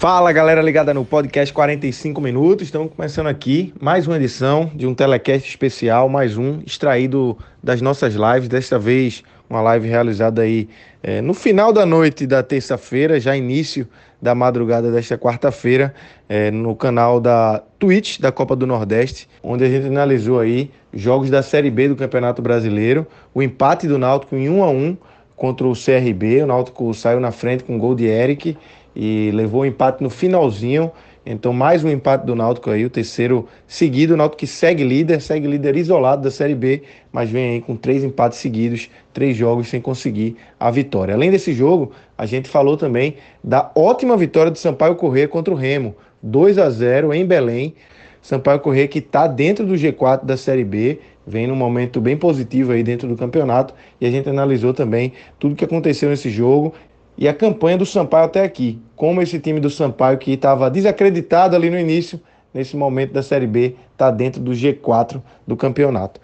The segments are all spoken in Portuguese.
Fala galera ligada no podcast 45 minutos. Estamos começando aqui mais uma edição de um telecast especial, mais um extraído das nossas lives. Desta vez, uma live realizada aí é, no final da noite da terça-feira, já início da madrugada desta quarta-feira, é, no canal da Twitch da Copa do Nordeste, onde a gente analisou aí jogos da Série B do Campeonato Brasileiro, o empate do Náutico em 1 a 1 contra o CRB. O Náutico saiu na frente com o gol de Eric e levou o empate no finalzinho. Então, mais um empate do Náutico aí, o terceiro seguido. O Náutico que segue líder, segue líder isolado da Série B, mas vem aí com três empates seguidos, três jogos sem conseguir a vitória. Além desse jogo, a gente falou também da ótima vitória do Sampaio Corrêa contra o Remo, 2 a 0 em Belém. Sampaio Corrêa que está dentro do G4 da Série B, vem num momento bem positivo aí dentro do campeonato e a gente analisou também tudo que aconteceu nesse jogo e a campanha do Sampaio até aqui. Como esse time do Sampaio, que estava desacreditado ali no início, nesse momento da Série B, está dentro do G4 do campeonato.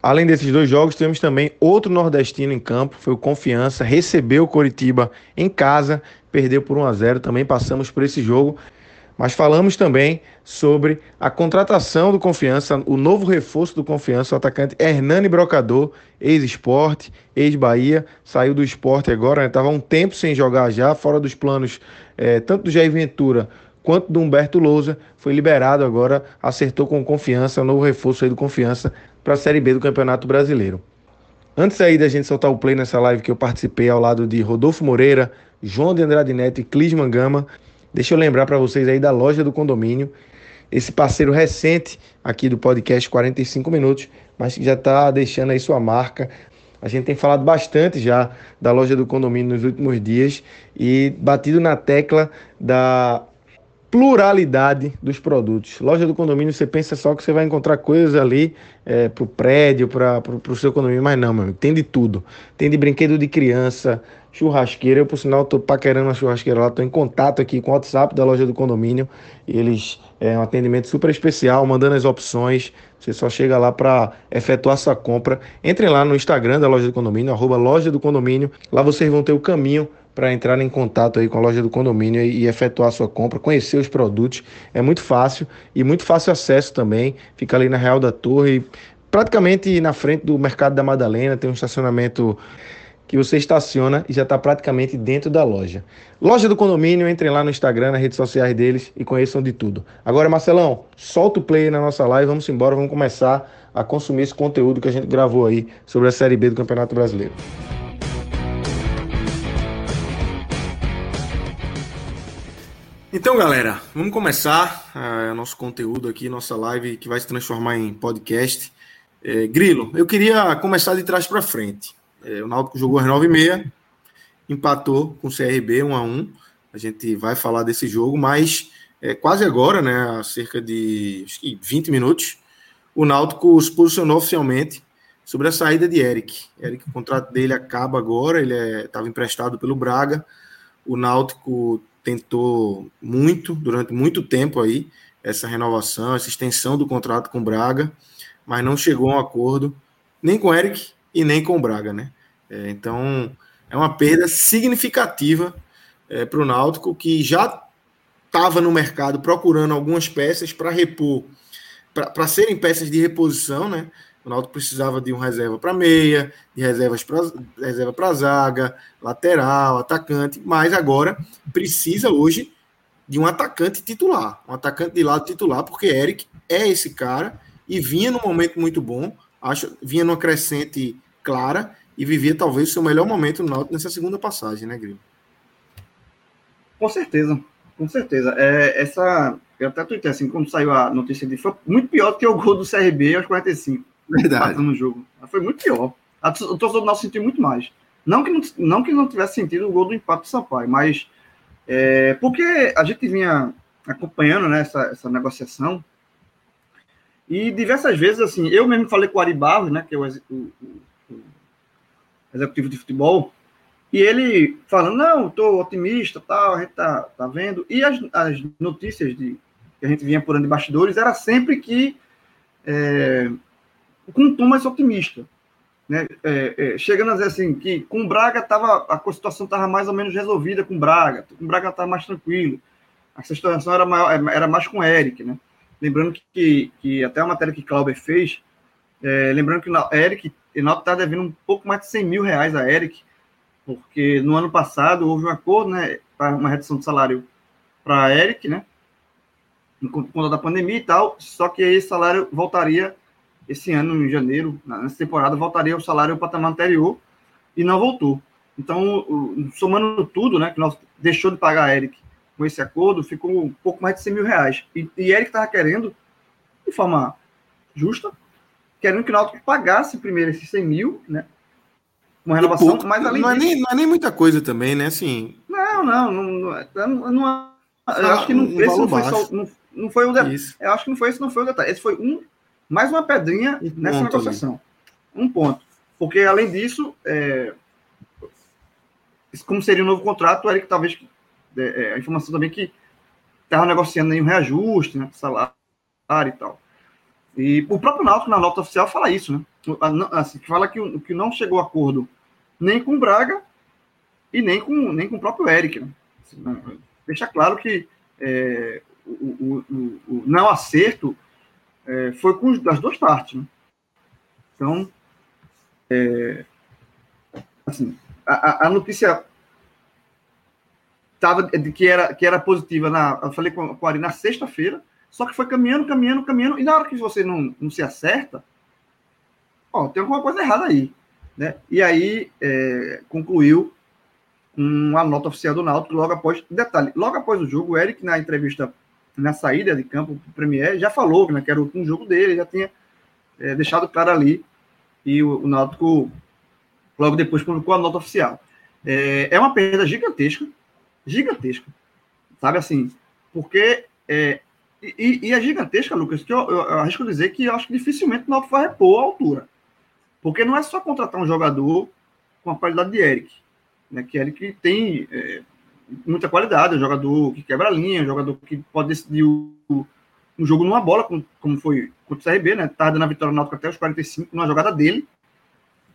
Além desses dois jogos, temos também outro nordestino em campo, foi o Confiança, recebeu o Coritiba em casa, perdeu por 1 a 0, também passamos por esse jogo. Mas falamos também sobre a contratação do Confiança, o novo reforço do Confiança, o atacante Hernani Brocador, ex-esporte, ex-Bahia, saiu do esporte agora, estava né? um tempo sem jogar já, fora dos planos é, tanto do Jair Ventura quanto do Humberto Lousa, foi liberado agora, acertou com confiança, novo reforço aí do Confiança para a Série B do Campeonato Brasileiro. Antes aí da gente soltar o play nessa live que eu participei ao lado de Rodolfo Moreira, João de Andrade Neto e Clisman Gama, Deixa eu lembrar para vocês aí da loja do condomínio, esse parceiro recente aqui do podcast 45 minutos, mas que já está deixando aí sua marca. A gente tem falado bastante já da loja do condomínio nos últimos dias e batido na tecla da pluralidade dos produtos. Loja do condomínio, você pensa só que você vai encontrar coisas ali é, para o prédio, para o seu condomínio, mas não, meu amigo, tem de tudo. Tem de brinquedo de criança, churrasqueira. Eu, por sinal, estou paquerando a churrasqueira lá, estou em contato aqui com o WhatsApp da loja do condomínio. Eles é um atendimento super especial, mandando as opções. Você só chega lá para efetuar sua compra. Entrem lá no Instagram da loja do condomínio, arroba loja do condomínio. Lá vocês vão ter o caminho para entrar em contato aí com a loja do condomínio e efetuar sua compra, conhecer os produtos. É muito fácil e muito fácil acesso também. Fica ali na Real da Torre, praticamente na frente do Mercado da Madalena, tem um estacionamento que você estaciona e já está praticamente dentro da loja. Loja do condomínio, entrem lá no Instagram, nas redes sociais deles e conheçam de tudo. Agora, Marcelão, solta o play na nossa live, vamos embora, vamos começar a consumir esse conteúdo que a gente gravou aí sobre a Série B do Campeonato Brasileiro. Então, galera, vamos começar uh, nosso conteúdo aqui, nossa live que vai se transformar em podcast. É, Grilo, eu queria começar de trás para frente. É, o Náutico jogou às 9h30, empatou com o CRB 1 a 1 A gente vai falar desse jogo, mas é, quase agora, né, há cerca de acho que 20 minutos, o Náutico se posicionou oficialmente sobre a saída de Eric. Eric, o contrato dele acaba agora, ele estava é, emprestado pelo Braga. O Náutico tentou muito, durante muito tempo aí, essa renovação, essa extensão do contrato com o Braga, mas não chegou a um acordo nem com o Eric e nem com o Braga, né? É, então, é uma perda significativa é, para o Náutico, que já estava no mercado procurando algumas peças para repor, para serem peças de reposição, né? O Náutico precisava de um reserva para meia, de reservas para reserva para zaga, lateral, atacante, mas agora precisa hoje de um atacante titular, um atacante de lado titular, porque Eric é esse cara e vinha num momento muito bom, acho, vinha numa crescente clara e vivia talvez o seu melhor momento no Náutico nessa segunda passagem, né, Grilo? Com certeza, com certeza. É, essa, eu até tuitei assim, quando saiu a notícia de foi muito pior do que o gol do CRB aos 45. Verdade. No jogo. Foi muito pior. O torcedor do Náutico sentiu muito mais. Não que não, não que não tivesse sentido o gol do empate do Sampaio, mas é, porque a gente vinha acompanhando né, essa, essa negociação e diversas vezes, assim, eu mesmo falei com o Ari Barros, né, que é o, o, o, executivo de futebol, e ele falando, não, estou otimista, tal, a gente tá, tá vendo. E as, as notícias de, que a gente vinha por de bastidores era sempre que é, com um tom mais otimista. Né? É, é, chegando a dizer assim, que com o Braga tava, a situação estava mais ou menos resolvida com o Braga, com o Braga estava mais tranquilo, a situação era, maior, era mais com o Eric, né? Lembrando que, que, até a matéria que Clauber fez, é, lembrando que o Eric, Enalto está devendo um pouco mais de 100 mil reais a Eric, porque no ano passado houve um acordo, né, para uma redução de salário para Eric, né, por conta da pandemia e tal, só que esse salário voltaria esse ano, em janeiro, nessa temporada, voltaria o salário ao patamar anterior e não voltou. Então, somando tudo, né, que nós deixou de pagar a Eric com esse acordo, ficou um pouco mais de 100 mil reais. E, e Eric estava querendo, de forma justa, querendo que o Náutico pagasse primeiro esses 100 mil, né, uma renovação, pouco, mas além não, disso, é nem, não é nem muita coisa também, né, assim... Não, não, não, não, não eu acho que não, um esse não foi só, não, não foi o detalhe. Eu acho que não foi esse, não foi o detalhe. Esse foi um mais uma pedrinha um nessa negociação. Ali. Um ponto. Porque, além disso, é, como seria um novo contrato, o Eric talvez. É, é, a informação também que estava negociando aí um reajuste, né? Salário e tal. E o próprio Náutico, na nota oficial, fala isso, né? Assim, fala que, que não chegou a acordo nem com o Braga e nem com, nem com o próprio Eric. Né? Assim, deixa claro que é, o, o, o, o não acerto é, foi com as duas partes. Né? Então, é, assim, a, a notícia tava que era que era positiva na, eu falei com, com a Ari na sexta-feira, só que foi caminhando, caminhando, caminhando, e na hora que você não, não se acerta, ó, tem alguma coisa errada aí, né? E aí é, concluiu uma nota oficial do Náutico logo após, detalhe, logo após o jogo, o Eric na entrevista na saída de campo para o Premier, já falou né, que era o último jogo dele, já tinha é, deixado claro ali. E o, o Náutico, logo depois, publicou a nota oficial. É, é uma perda gigantesca, gigantesca, sabe assim, porque. É, e, e é gigantesca, Lucas, que eu, eu, eu arrisco dizer que eu acho que dificilmente o Náutico vai repor a altura. Porque não é só contratar um jogador com a qualidade de Eric, né, que Eric tem é, muita qualidade, é um jogador que quebra a linha, é um jogador que pode decidir o, um jogo numa bola, como, como foi contra o CRB, né? Tá dando a vitória náutica até os 45, numa jogada dele.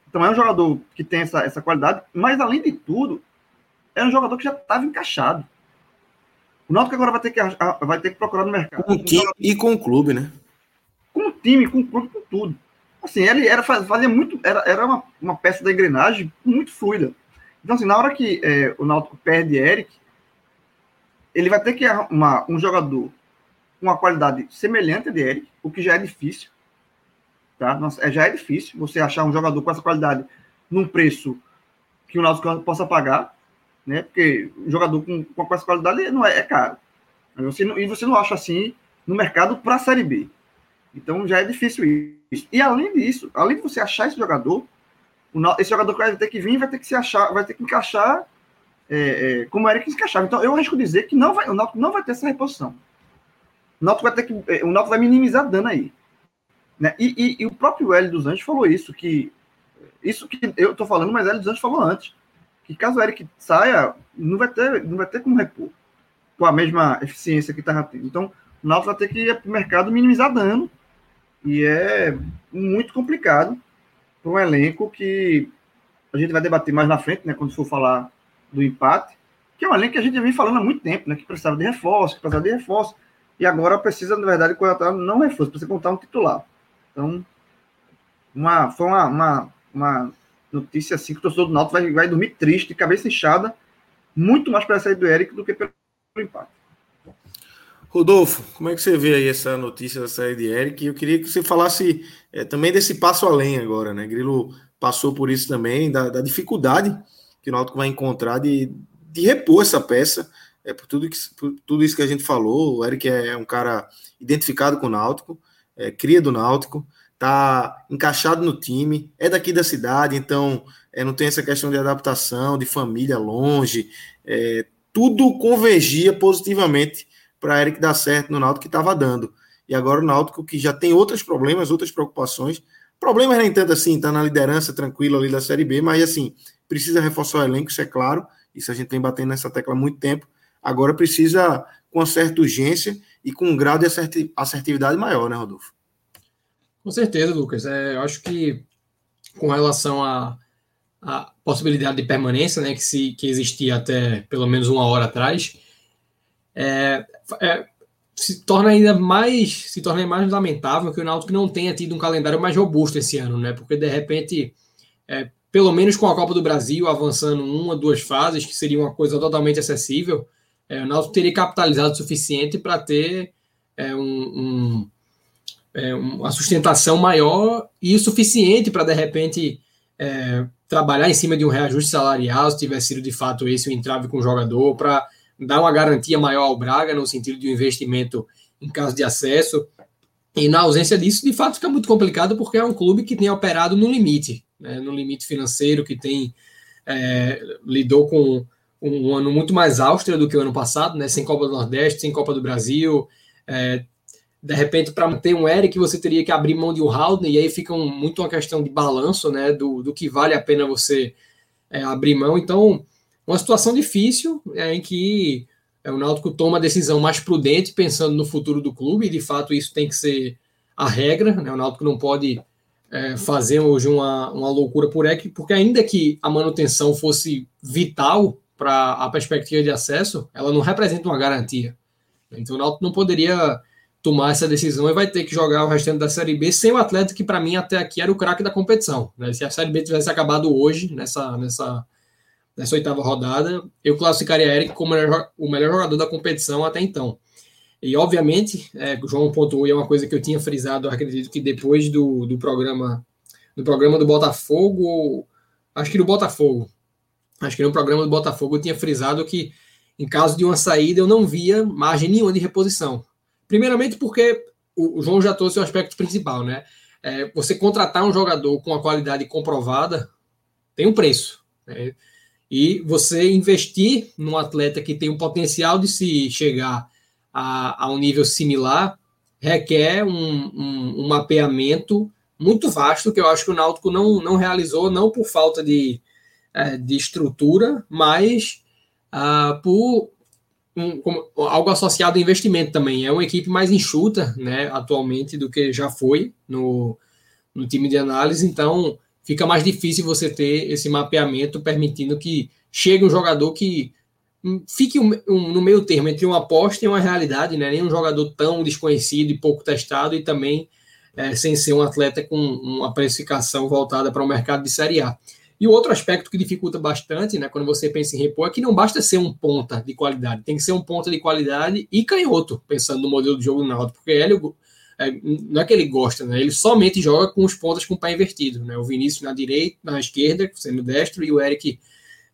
Então é um jogador que tem essa, essa qualidade, mas além de tudo, é um jogador que já estava encaixado. O Náutico agora vai ter que, vai ter que procurar no mercado. Com o time e com o clube, né? Com o time, com o clube, com tudo. Assim, ele era, fazia muito. Era, era uma, uma peça da engrenagem muito fluida. Então, assim, na hora que é, o Náutico perde Eric, ele vai ter que arrumar um jogador com uma qualidade semelhante a de Eric, o que já é difícil. Tá? Nossa, é, já é difícil você achar um jogador com essa qualidade num preço que o Náutico possa pagar, né? Porque um jogador com, com essa qualidade não é, é caro. Você não, e você não acha assim no mercado para a Série B. Então já é difícil isso. E além disso, além de você achar esse jogador, esse jogador vai ter que vir, vai ter que se achar, vai ter que encaixar é, é, como era que encaixava. Então, eu arrisco dizer que não vai, o Náutico não vai ter essa reposição. O Náutico vai ter que, é, o Náutico vai minimizar dano aí. Né? E, e, e, o próprio Hélio dos Anjos falou isso, que isso que eu estou falando, mas Hélio dos Anjos falou antes, que caso o Eric saia, não vai ter, não vai ter como repor com a mesma eficiência que estava tendo. Então, o Náutico vai ter que ir para o mercado minimizar dano, e é muito complicado para um elenco que a gente vai debater mais na frente, né, quando for falar do empate, que é um elenco que a gente vem falando há muito tempo, né, que precisava de reforço, que precisava de reforço, e agora precisa, na verdade, contratar não reforço, precisa contar um titular. Então, uma, foi uma, uma, uma notícia assim que o torcedor do Náutico vai, vai dormir triste, cabeça inchada, muito mais para sair do Eric do que pelo empate. Rodolfo, como é que você vê aí essa notícia da saída de Eric? Eu queria que você falasse é, também desse passo além agora, né? Grilo passou por isso também, da, da dificuldade que o Náutico vai encontrar de, de repor essa peça. É por tudo, que, por tudo isso que a gente falou. O Eric é um cara identificado com o Náutico, é, cria do Náutico, tá encaixado no time, é daqui da cidade, então é, não tem essa questão de adaptação, de família longe. É, tudo convergia positivamente para Eric dar certo no Náutico que estava dando. E agora o Náutico que já tem outros problemas, outras preocupações. Problemas nem tanto assim, tá na liderança tranquila ali da Série B, mas assim, precisa reforçar o elenco, isso é claro. Isso a gente vem batendo nessa tecla há muito tempo. Agora precisa com certa urgência e com um grau de assertividade maior, né, Rodolfo? Com certeza, Lucas. É, eu acho que com relação à a, possibilidade de permanência, né, que, se, que existia até pelo menos uma hora atrás, é, é, se torna ainda mais se torna mais lamentável que o Náutico não tenha tido um calendário mais robusto esse ano, né? Porque de repente, é, pelo menos com a Copa do Brasil avançando uma, duas fases, que seria uma coisa totalmente acessível, é, o Náutico teria capitalizado o suficiente para ter é, um, um, é, uma sustentação maior e suficiente para de repente é, trabalhar em cima de um reajuste salarial, se tivesse sido de fato esse o entrave com o jogador, para dar uma garantia maior ao Braga no sentido de um investimento em caso de acesso. E na ausência disso, de fato, fica muito complicado porque é um clube que tem operado no limite, né, no limite financeiro, que tem é, lidou com um ano muito mais austro do que o ano passado, né, sem Copa do Nordeste, sem Copa do Brasil. É, de repente, para manter um Eric, você teria que abrir mão de um Haldner, e aí fica um, muito uma questão de balanço, né, do, do que vale a pena você é, abrir mão. Então, uma situação difícil é, em que é, o Náutico toma a decisão mais prudente, pensando no futuro do clube, e de fato isso tem que ser a regra. Né? O Náutico não pode é, fazer hoje uma, uma loucura por EC, porque ainda que a manutenção fosse vital para a perspectiva de acesso, ela não representa uma garantia. Então o Náutico não poderia tomar essa decisão e vai ter que jogar o restante da Série B sem o atleta que para mim até aqui era o craque da competição. Né? Se a Série B tivesse acabado hoje, nessa, nessa nessa oitava rodada, eu classificaria Eric como o melhor jogador da competição até então. E, obviamente, é, João pontuou, e é uma coisa que eu tinha frisado, acredito que depois do, do programa do programa do Botafogo, acho que no Botafogo, acho que no programa do Botafogo eu tinha frisado que, em caso de uma saída, eu não via margem nenhuma de reposição. Primeiramente porque o, João já trouxe o aspecto principal, né? É, você contratar um jogador com a qualidade comprovada tem um preço. Né? E você investir num atleta que tem o potencial de se chegar a, a um nível similar requer um, um, um, mapeamento muito vasto que eu acho que o Náutico não, não realizou, não por falta de, é, de estrutura, mas ah, por um, algo associado ao investimento também. É uma equipe mais enxuta né, atualmente do que já foi no, no time de análise, então fica mais difícil você ter esse mapeamento permitindo que chegue um jogador que hum, fique um, um, no meio termo entre uma aposta e uma realidade, né? Nem um jogador tão desconhecido e pouco testado e também é, sem ser um atleta com uma precificação voltada para o mercado de Série A. E o outro aspecto que dificulta bastante, né, quando você pensa em repor, é que não basta ser um ponta de qualidade, tem que ser um ponta de qualidade e canhoto, pensando no modelo de jogo do Náutico, porque ele é, não é que ele gosta, né? Ele somente joga com os pontas com o pé invertido, né? O Vinícius na direita, na esquerda, sendo destro, e o Eric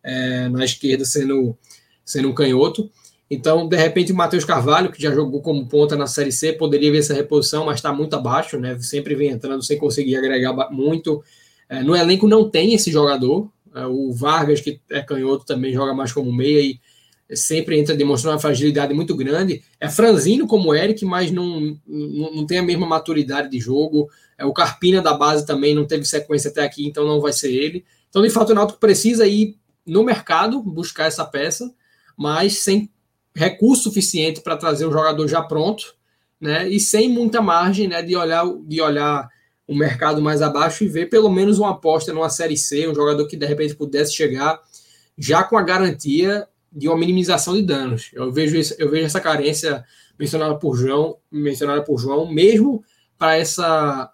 é, na esquerda sendo, sendo um canhoto. Então, de repente, o Matheus Carvalho, que já jogou como ponta na Série C, poderia ver essa reposição, mas está muito abaixo, né? Sempre vem entrando sem conseguir agregar muito. É, no elenco não tem esse jogador. É, o Vargas, que é canhoto, também joga mais como meia e sempre entra demonstrando uma fragilidade muito grande. É franzino como o Eric, mas não, não, não, tem a mesma maturidade de jogo. É, o Carpina da base também não teve sequência até aqui, então não vai ser ele. Então, de fato, o Náutico precisa ir no mercado buscar essa peça, mas sem recurso suficiente para trazer um jogador já pronto, né? E sem muita margem, né, de olhar de olhar o mercado mais abaixo e ver pelo menos uma aposta numa série C, um jogador que de repente pudesse chegar já com a garantia de uma minimização de danos. Eu vejo, isso, eu vejo essa carência mencionada por João, mencionada por João, mesmo para essa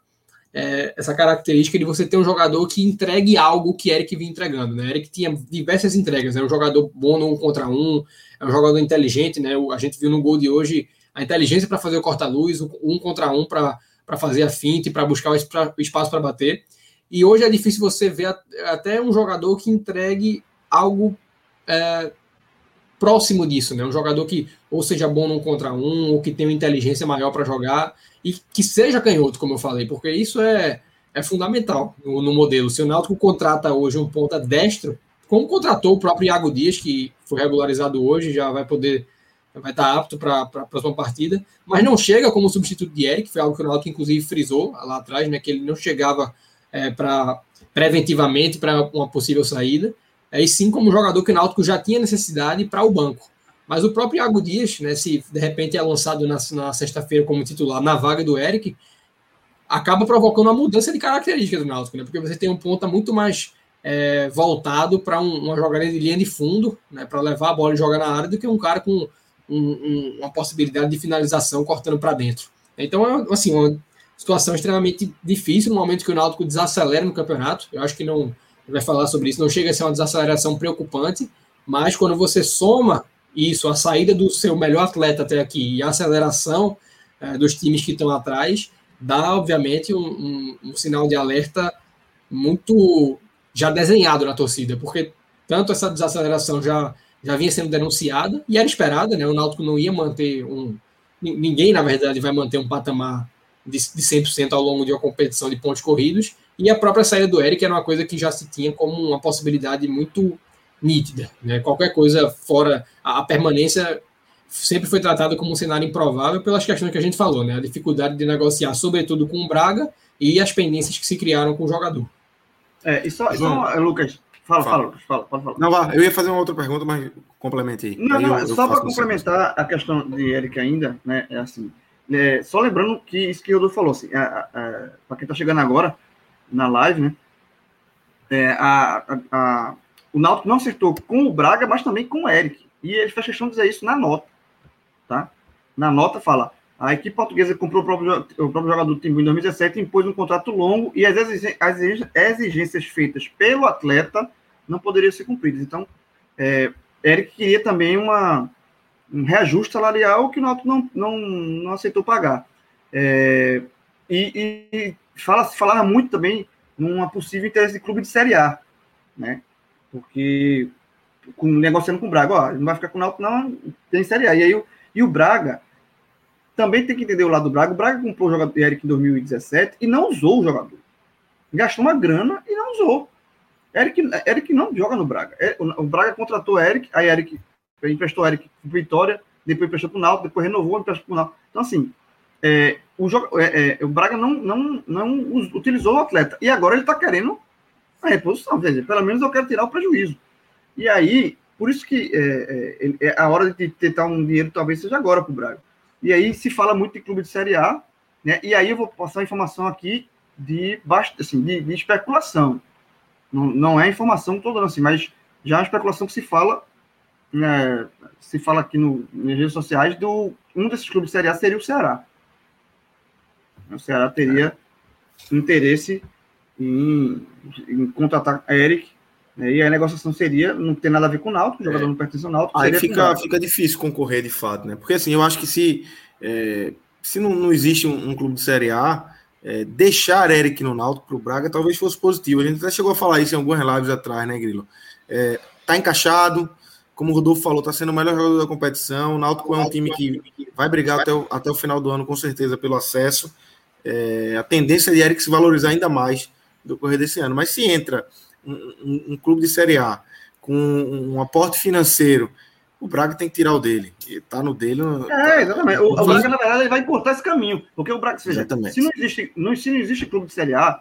é, essa característica de você ter um jogador que entregue algo que Eric vinha entregando. Né? Eric tinha diversas entregas, é né? um jogador bom no um contra um, é um jogador inteligente, né? A gente viu no gol de hoje a inteligência para fazer o corta-luz, um contra um para fazer a finta e para buscar o espaço para bater. E hoje é difícil você ver até um jogador que entregue algo é, próximo disso, né? Um jogador que ou seja bom num contra um, ou que tenha inteligência maior para jogar, e que seja canhoto, como eu falei, porque isso é, é fundamental no, no modelo. Se o Náutico contrata hoje um ponta destro, como contratou o próprio Iago Dias, que foi regularizado hoje, já vai poder vai estar apto para a próxima partida, mas não chega como substituto de Eric, foi algo que o Náutico inclusive frisou lá atrás, né, que ele não chegava é, para preventivamente para uma possível saída, é, e sim como jogador que o Náutico já tinha necessidade para o banco. Mas o próprio Iago Dias, né, se de repente é lançado na, na sexta-feira como titular na vaga do Eric, acaba provocando uma mudança de características do Náutico, né, porque você tem um ponta muito mais é, voltado para um, uma jogada de linha de fundo, né, para levar a bola e jogar na área, do que um cara com um, um, uma possibilidade de finalização cortando para dentro. Então, é assim, uma situação extremamente difícil no momento que o Náutico desacelera no campeonato. Eu acho que não vai falar sobre isso, não chega a ser uma desaceleração preocupante, mas quando você soma isso, a saída do seu melhor atleta até aqui e a aceleração é, dos times que estão atrás, dá, obviamente, um, um, um sinal de alerta muito já desenhado na torcida, porque tanto essa desaceleração já já vinha sendo denunciada e era esperada, né? O Náutico não ia manter um. Ninguém, na verdade, vai manter um patamar de, de 100% ao longo de uma competição de pontos corridos. E a própria saída do Eric era uma coisa que já se tinha como uma possibilidade muito nítida. Né? Qualquer coisa fora a, a permanência sempre foi tratada como um cenário improvável pelas questões que a gente falou, né? A dificuldade de negociar, sobretudo com o Braga, e as pendências que se criaram com o jogador. É, e só, só Lucas, Fala, fala, fala, pode falar. Não, vá, eu ia fazer uma outra pergunta, mas complemente aí. Não, aí não, eu, só para complementar a questão de Eric ainda, né, é assim, é, só lembrando que isso que o Rodolfo falou, assim, para quem está chegando agora na live, né, é, a, a, a, o Náutico não acertou com o Braga, mas também com o Eric, e ele faz questão de dizer isso na nota, tá? Na nota fala, a equipe portuguesa comprou o próprio, o próprio jogador do em 2017 impôs um contrato longo e as exigências feitas pelo atleta não poderiam ser cumpridas. Então, é, Eric queria também uma, um reajuste salarial que o não, não, não aceitou pagar. É, e, e fala, falava muito também numa possível interesse de clube de Série A, né? Porque com, negociando com o Braga, ó, não vai ficar com o Náutico, não, tem Série A. E aí e o Braga também tem que entender o lado do Braga. O Braga comprou o jogador Eric em 2017 e não usou o jogador. Gastou uma grana e não usou. Eric, Eric não joga no Braga. É, o Braga contratou Eric, aí Eric emprestou Eric para Vitória, depois emprestou para o Náutico, depois renovou, emprestou para o Náutico. Então, assim, é, o, é, é, o Braga não, não, não utilizou o atleta. E agora ele está querendo a reposição. Quer dizer, pelo menos eu quero tirar o prejuízo. E aí, por isso que é, é, é a hora de tentar um dinheiro talvez seja agora para o Braga. E aí se fala muito de clube de Série A, né? E aí eu vou passar informação aqui de, assim, de, de especulação. Não, não é informação toda assim, mas já é uma especulação que se fala, né, se fala aqui no, nas redes sociais, do um desses clubes de Série A seria o Ceará. O Ceará teria interesse em, em contratar Eric, e a negociação seria, não tem nada a ver com o Náutico, o jogador é. não pertence ao Náutico. Aí fica, fica difícil concorrer de fato, né? Porque assim, eu acho que se, é, se não, não existe um, um, clube de Série A, é, deixar Eric no Náutico para o Braga talvez fosse positivo. A gente até chegou a falar isso em algumas lives atrás, né, Grilo? É, tá encaixado, como o Rodolfo falou, tá sendo o melhor jogador da competição. O Náutico é um time que vai brigar até o, até o final do ano, com certeza, pelo acesso. É, a tendência de Eric se valorizar ainda mais do correr desse ano. Mas se entra um, um, clube de Série A com um aporte financeiro, o Braga tem que tirar o dele. E tá no dele. É, exatamente. O, o Braga, na verdade, ele vai importar esse caminho. Porque o Braga, seja, se não existe, não, se não existe clube de Série A,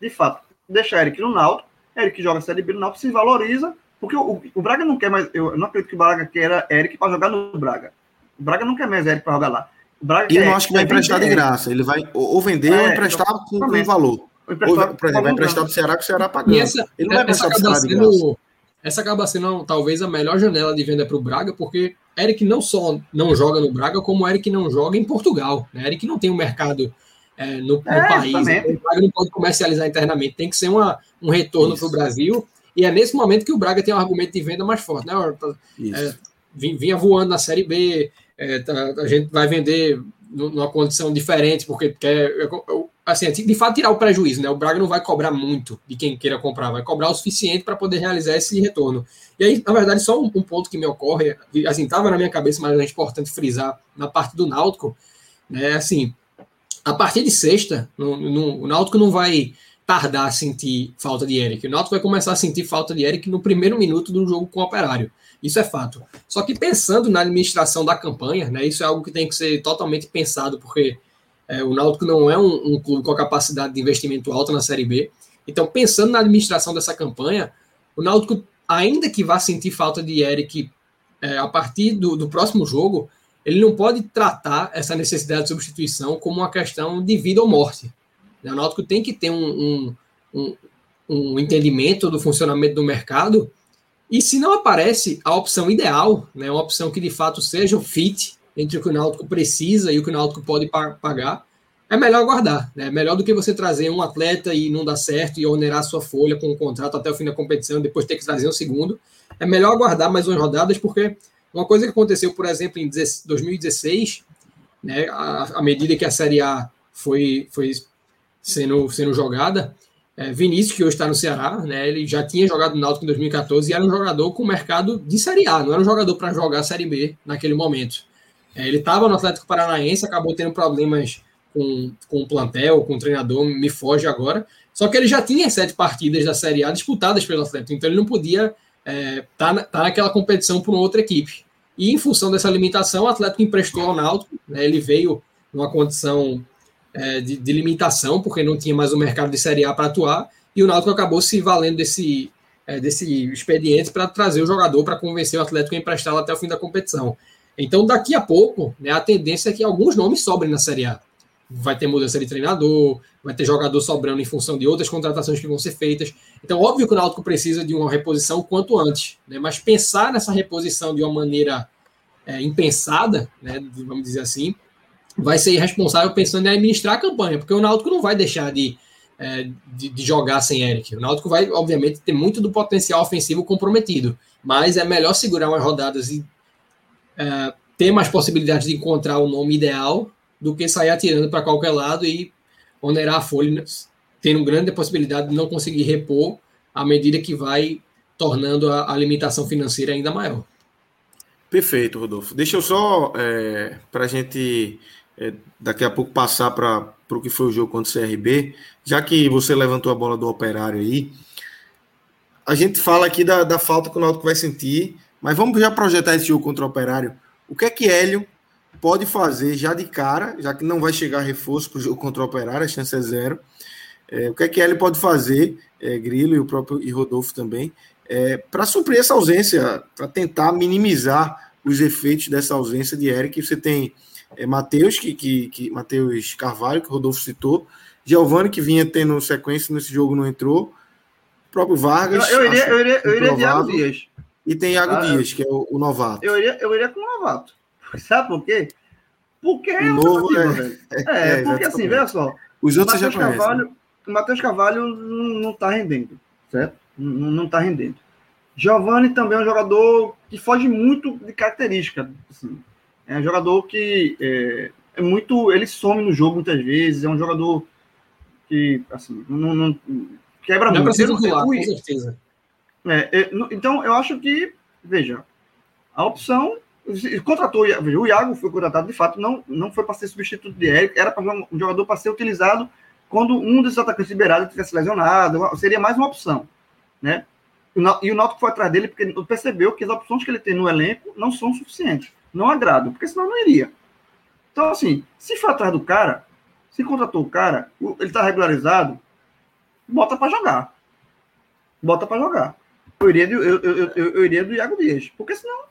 de fato, deixa Eric no Náutico, Eric joga Série B no Náutico, se valoriza, porque o, o, Braga não quer mais. Eu não acredito que o Braga queira Eric para jogar no Braga. O Braga não quer mais Eric para jogar lá. O Braga e eu não acho que vai emprestar de graça. Ele vai ou vender é, ou emprestar com, com valor. Por exemplo, vai emprestar para o Ceará, que o Ceará pagando. Essa, Ele não vai essa acaba, sendo, essa acaba sendo talvez a melhor janela de venda para o Braga, porque Eric não só não joga no Braga, como Eric não joga em Portugal. Né? Eric não tem um mercado é, no, no é, país. O Braga não pode comercializar internamente. Tem que ser uma, um retorno para o Brasil. E é nesse momento que o Braga tem um argumento de venda mais forte. Né? É, vinha voando na Série B, é, tá, a gente vai vender numa condição diferente, porque quer, assim, de fato, tirar o prejuízo, né? O Braga não vai cobrar muito de quem queira comprar, vai cobrar o suficiente para poder realizar esse retorno. E aí, na verdade, só um, um ponto que me ocorre, assim, estava na minha cabeça, mas é importante frisar na parte do Náutico, né? Assim, a partir de sexta, no, no, o Náutico não vai tardar a sentir falta de Eric. O Náutico vai começar a sentir falta de Eric no primeiro minuto do jogo com o Operário. Isso é fato. Só que pensando na administração da campanha, né, isso é algo que tem que ser totalmente pensado, porque é, o Náutico não é um, um, clube com a capacidade de investimento alta na Série B. Então, pensando na administração dessa campanha, o Náutico, ainda que vá sentir falta de Eric é, a partir do, do próximo jogo, ele não pode tratar essa necessidade de substituição como uma questão de vida ou morte. O Náutico tem que ter um, um, um, entendimento do funcionamento do mercado e se não aparece a opção ideal, né, uma opção que de fato seja o fit entre o que o Náutico precisa e o que o Náutico pode pagar, é melhor aguardar. Né? É melhor do que você trazer um atleta e não dar certo e onerar sua folha com o um contrato até o fim da competição, depois ter que trazer um segundo. É melhor aguardar mais umas rodadas, porque uma coisa que aconteceu, por exemplo, em 2016, né, à medida que a Série A foi, foi sendo, sendo jogada, é, Vinícius, que hoje está no Ceará, né, ele já tinha jogado no Náutico em 2014 e era um jogador com mercado de Série A, não era um jogador para jogar Série B naquele momento. É, ele estava no Atlético Paranaense, acabou tendo problemas com, com o plantel, com o treinador, me foge agora. Só que ele já tinha sete partidas da Série A disputadas pelo Atlético, então ele não podia estar é, tá, tá naquela competição por outra equipe. E em função dessa limitação, o Atlético emprestou ao Náutico, né, ele veio numa condição é, de, de, limitação, porque não tinha mais o mercado de Série A para atuar, e o Náutico acabou se valendo desse, é, desse expediente para trazer o jogador, para convencer o Atlético a emprestá-lo até o fim da competição. Então, daqui a pouco, né, a tendência é que alguns nomes sobrem na Série A. Vai ter mudança de treinador, vai ter jogador sobrando em função de outras contratações que vão ser feitas. Então, óbvio que o Náutico precisa de uma reposição quanto antes, né, mas pensar nessa reposição de uma maneira é, impensada, né, vamos dizer assim, vai ser irresponsável pensando em administrar a campanha, porque o Náutico não vai deixar de, é, de, de, jogar sem Eric. O Náutico vai, obviamente, ter muito do potencial ofensivo comprometido, mas é melhor segurar umas rodadas e é, ter mais possibilidades de encontrar o nome ideal do que sair atirando para qualquer lado e onerar a folha, tendo grande possibilidade de não conseguir repor à medida que vai tornando a, a limitação financeira ainda maior. Perfeito, Rodolfo. Deixa eu só, é, para a gente é, daqui a pouco passar para o que foi o jogo contra o CRB, já que você levantou a bola do operário aí, a gente fala aqui da, da falta que o Náutico vai sentir, mas vamos já projetar esse jogo contra o operário. O que é que Hélio pode fazer já de cara, já que não vai chegar reforço para o jogo contra o operário, a chance é zero. É, o que é que Hélio pode fazer, é, Grilo e o próprio e Rodolfo também, é, para suprir essa ausência, para tentar minimizar os efeitos dessa ausência de Eric. Você tem é, Matheus, que, que, que Matheus Carvalho, que o Rodolfo citou, Giovanni, que vinha tendo sequência nesse jogo, não entrou. O próprio Vargas. Eu, eu iria, eu iria, eu iria de Iago Dias. E tem Iago ah, Dias, que é o, o, novato. Eu iria, eu iria com o novato. Sabe por quê? Porque é o novo, é, é, é, porque assim, veja só. Os outros já conhecem. Carvalho, o Matheus Carvalho não está rendendo, certo? Não está rendendo. Giovanni também é um jogador que foge muito de característica. Assim. É um jogador que é, é, muito. Ele some no jogo muitas vezes. É um jogador que assim, não, não quebra não muito. Não pular, com certeza. É, é, então, eu acho que, veja, a opção. Contratou o Iago, foi contratado de fato, não, não foi para ser substituto de Eric, era para um jogador para ser utilizado quando um desses atacantes liberados tivesse lesionado, seria mais uma opção, né? E o Náutico foi atrás dele porque percebeu que as opções que ele tem no elenco não são suficientes. Não agradam, porque senão não iria. Então, assim, se for atrás do cara, se contratou o cara, ele está regularizado, bota para jogar. Bota para jogar. Eu iria, eu, eu, eu, eu, iria do Iago Dias. Porque senão.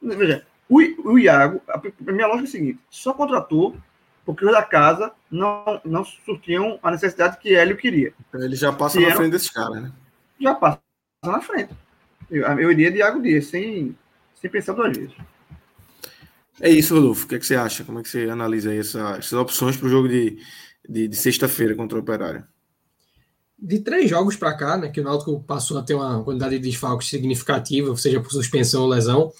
Veja, o, o Iago, a, a minha lógica é a seguinte: só contratou porque os da casa não, não surtiam a necessidade que Hélio queria. Então ele já passa na frente desse cara, né? Já passa na frente. Eu, eu iria de Iago Dias, sem, sem pensar duas vezes. É isso, Rodolfo. O que, é que você acha? Como é que você analisa essa, essas opções para o jogo de, de, de sexta-feira contra o Operário? De três jogos para cá, né, que o Náutico passou a ter uma quantidade de desfalques significativa, seja por suspensão ou lesão,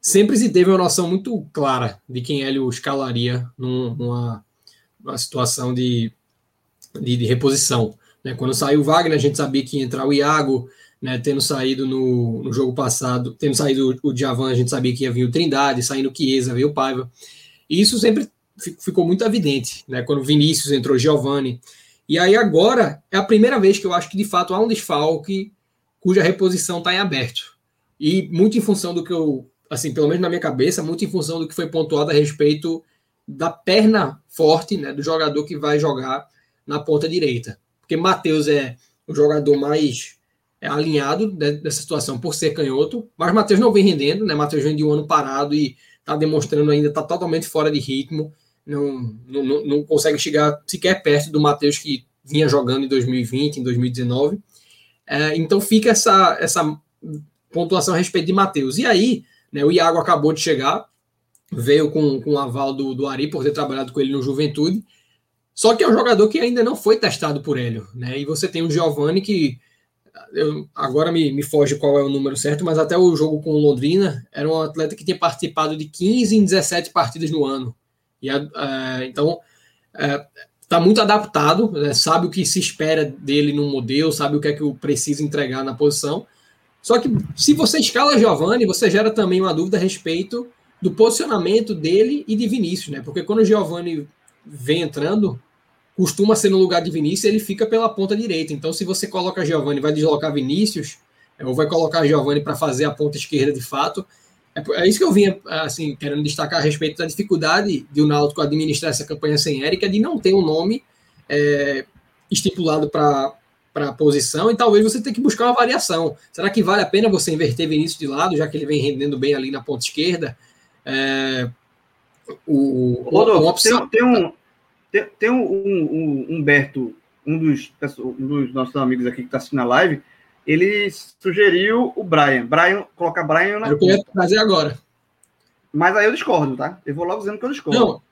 sempre se teve uma noção muito clara de quem Hélio escalaria numa, numa situação de, de, de reposição. Né? Quando saiu o Wagner, a gente sabia que ia entrar o Iago, né? tendo saído no, no jogo passado, tendo saído o Djavan, a gente sabia que ia vir o Trindade, saindo o Chiesa, veio o Paiva. E isso sempre ficou muito evidente, né? quando Vinícius entrou Giovani. E aí agora é a primeira vez que eu acho que de fato há um desfalque cuja reposição está em aberto. E muito em função do que eu, assim, pelo menos na minha cabeça, muito em função do que foi pontuado a respeito da perna forte, né, do jogador que vai jogar na ponta direita. Porque Matheus é o jogador mais alinhado dessa situação por ser canhoto, mas Matheus não vem rendendo, né? Matheus vem de um ano parado e está demonstrando ainda, está totalmente fora de ritmo, não, não, não consegue chegar sequer perto do Matheus que vinha jogando em 2020, em 2019. É, então fica essa, essa pontuação a respeito de Matheus. E aí, né, o Iago acabou de chegar, veio com, com o aval do, do Ari por ter trabalhado com ele no Juventude. Só que é um jogador que ainda não foi testado por Hélio. Né? E você tem o Giovani que. Eu, agora me, me foge qual é o número certo, mas até o jogo com o Londrina era um atleta que tinha participado de 15 em 17 partidas no ano. E, uh, então, está uh, muito adaptado, né? sabe o que se espera dele no modelo, sabe o que é que o precisa entregar na posição. Só que se você escala Giovanni, você gera também uma dúvida a respeito do posicionamento dele e de Vinícius, né? Porque quando o Giovanni vem entrando, costuma ser no lugar de Vinícius, ele fica pela ponta direita. Então, se você coloca Giovanni, vai deslocar Vinícius, ou vai colocar Giovanni para fazer a ponta esquerda de fato. É, é, isso que eu vinha assim querendo destacar a respeito da dificuldade de o Náutico administrar essa campanha sem Érica, de não ter um nome é, estipulado para para a posição e talvez você tenha que buscar uma variação. Será que vale a pena você inverter Vinícius de lado, já que ele vem rendendo bem ali na ponta esquerda? É, o, Rodolfo, opção... tem, tem, um, tem, tem um, um, um, Humberto, um dos, um dos nossos amigos aqui que está assistindo a live, ele sugeriu o Brian. Brian, colocar Brian na. Eu queria trazer agora. Mas aí eu discordo, tá? Eu vou logo dizendo que eu discordo. Não,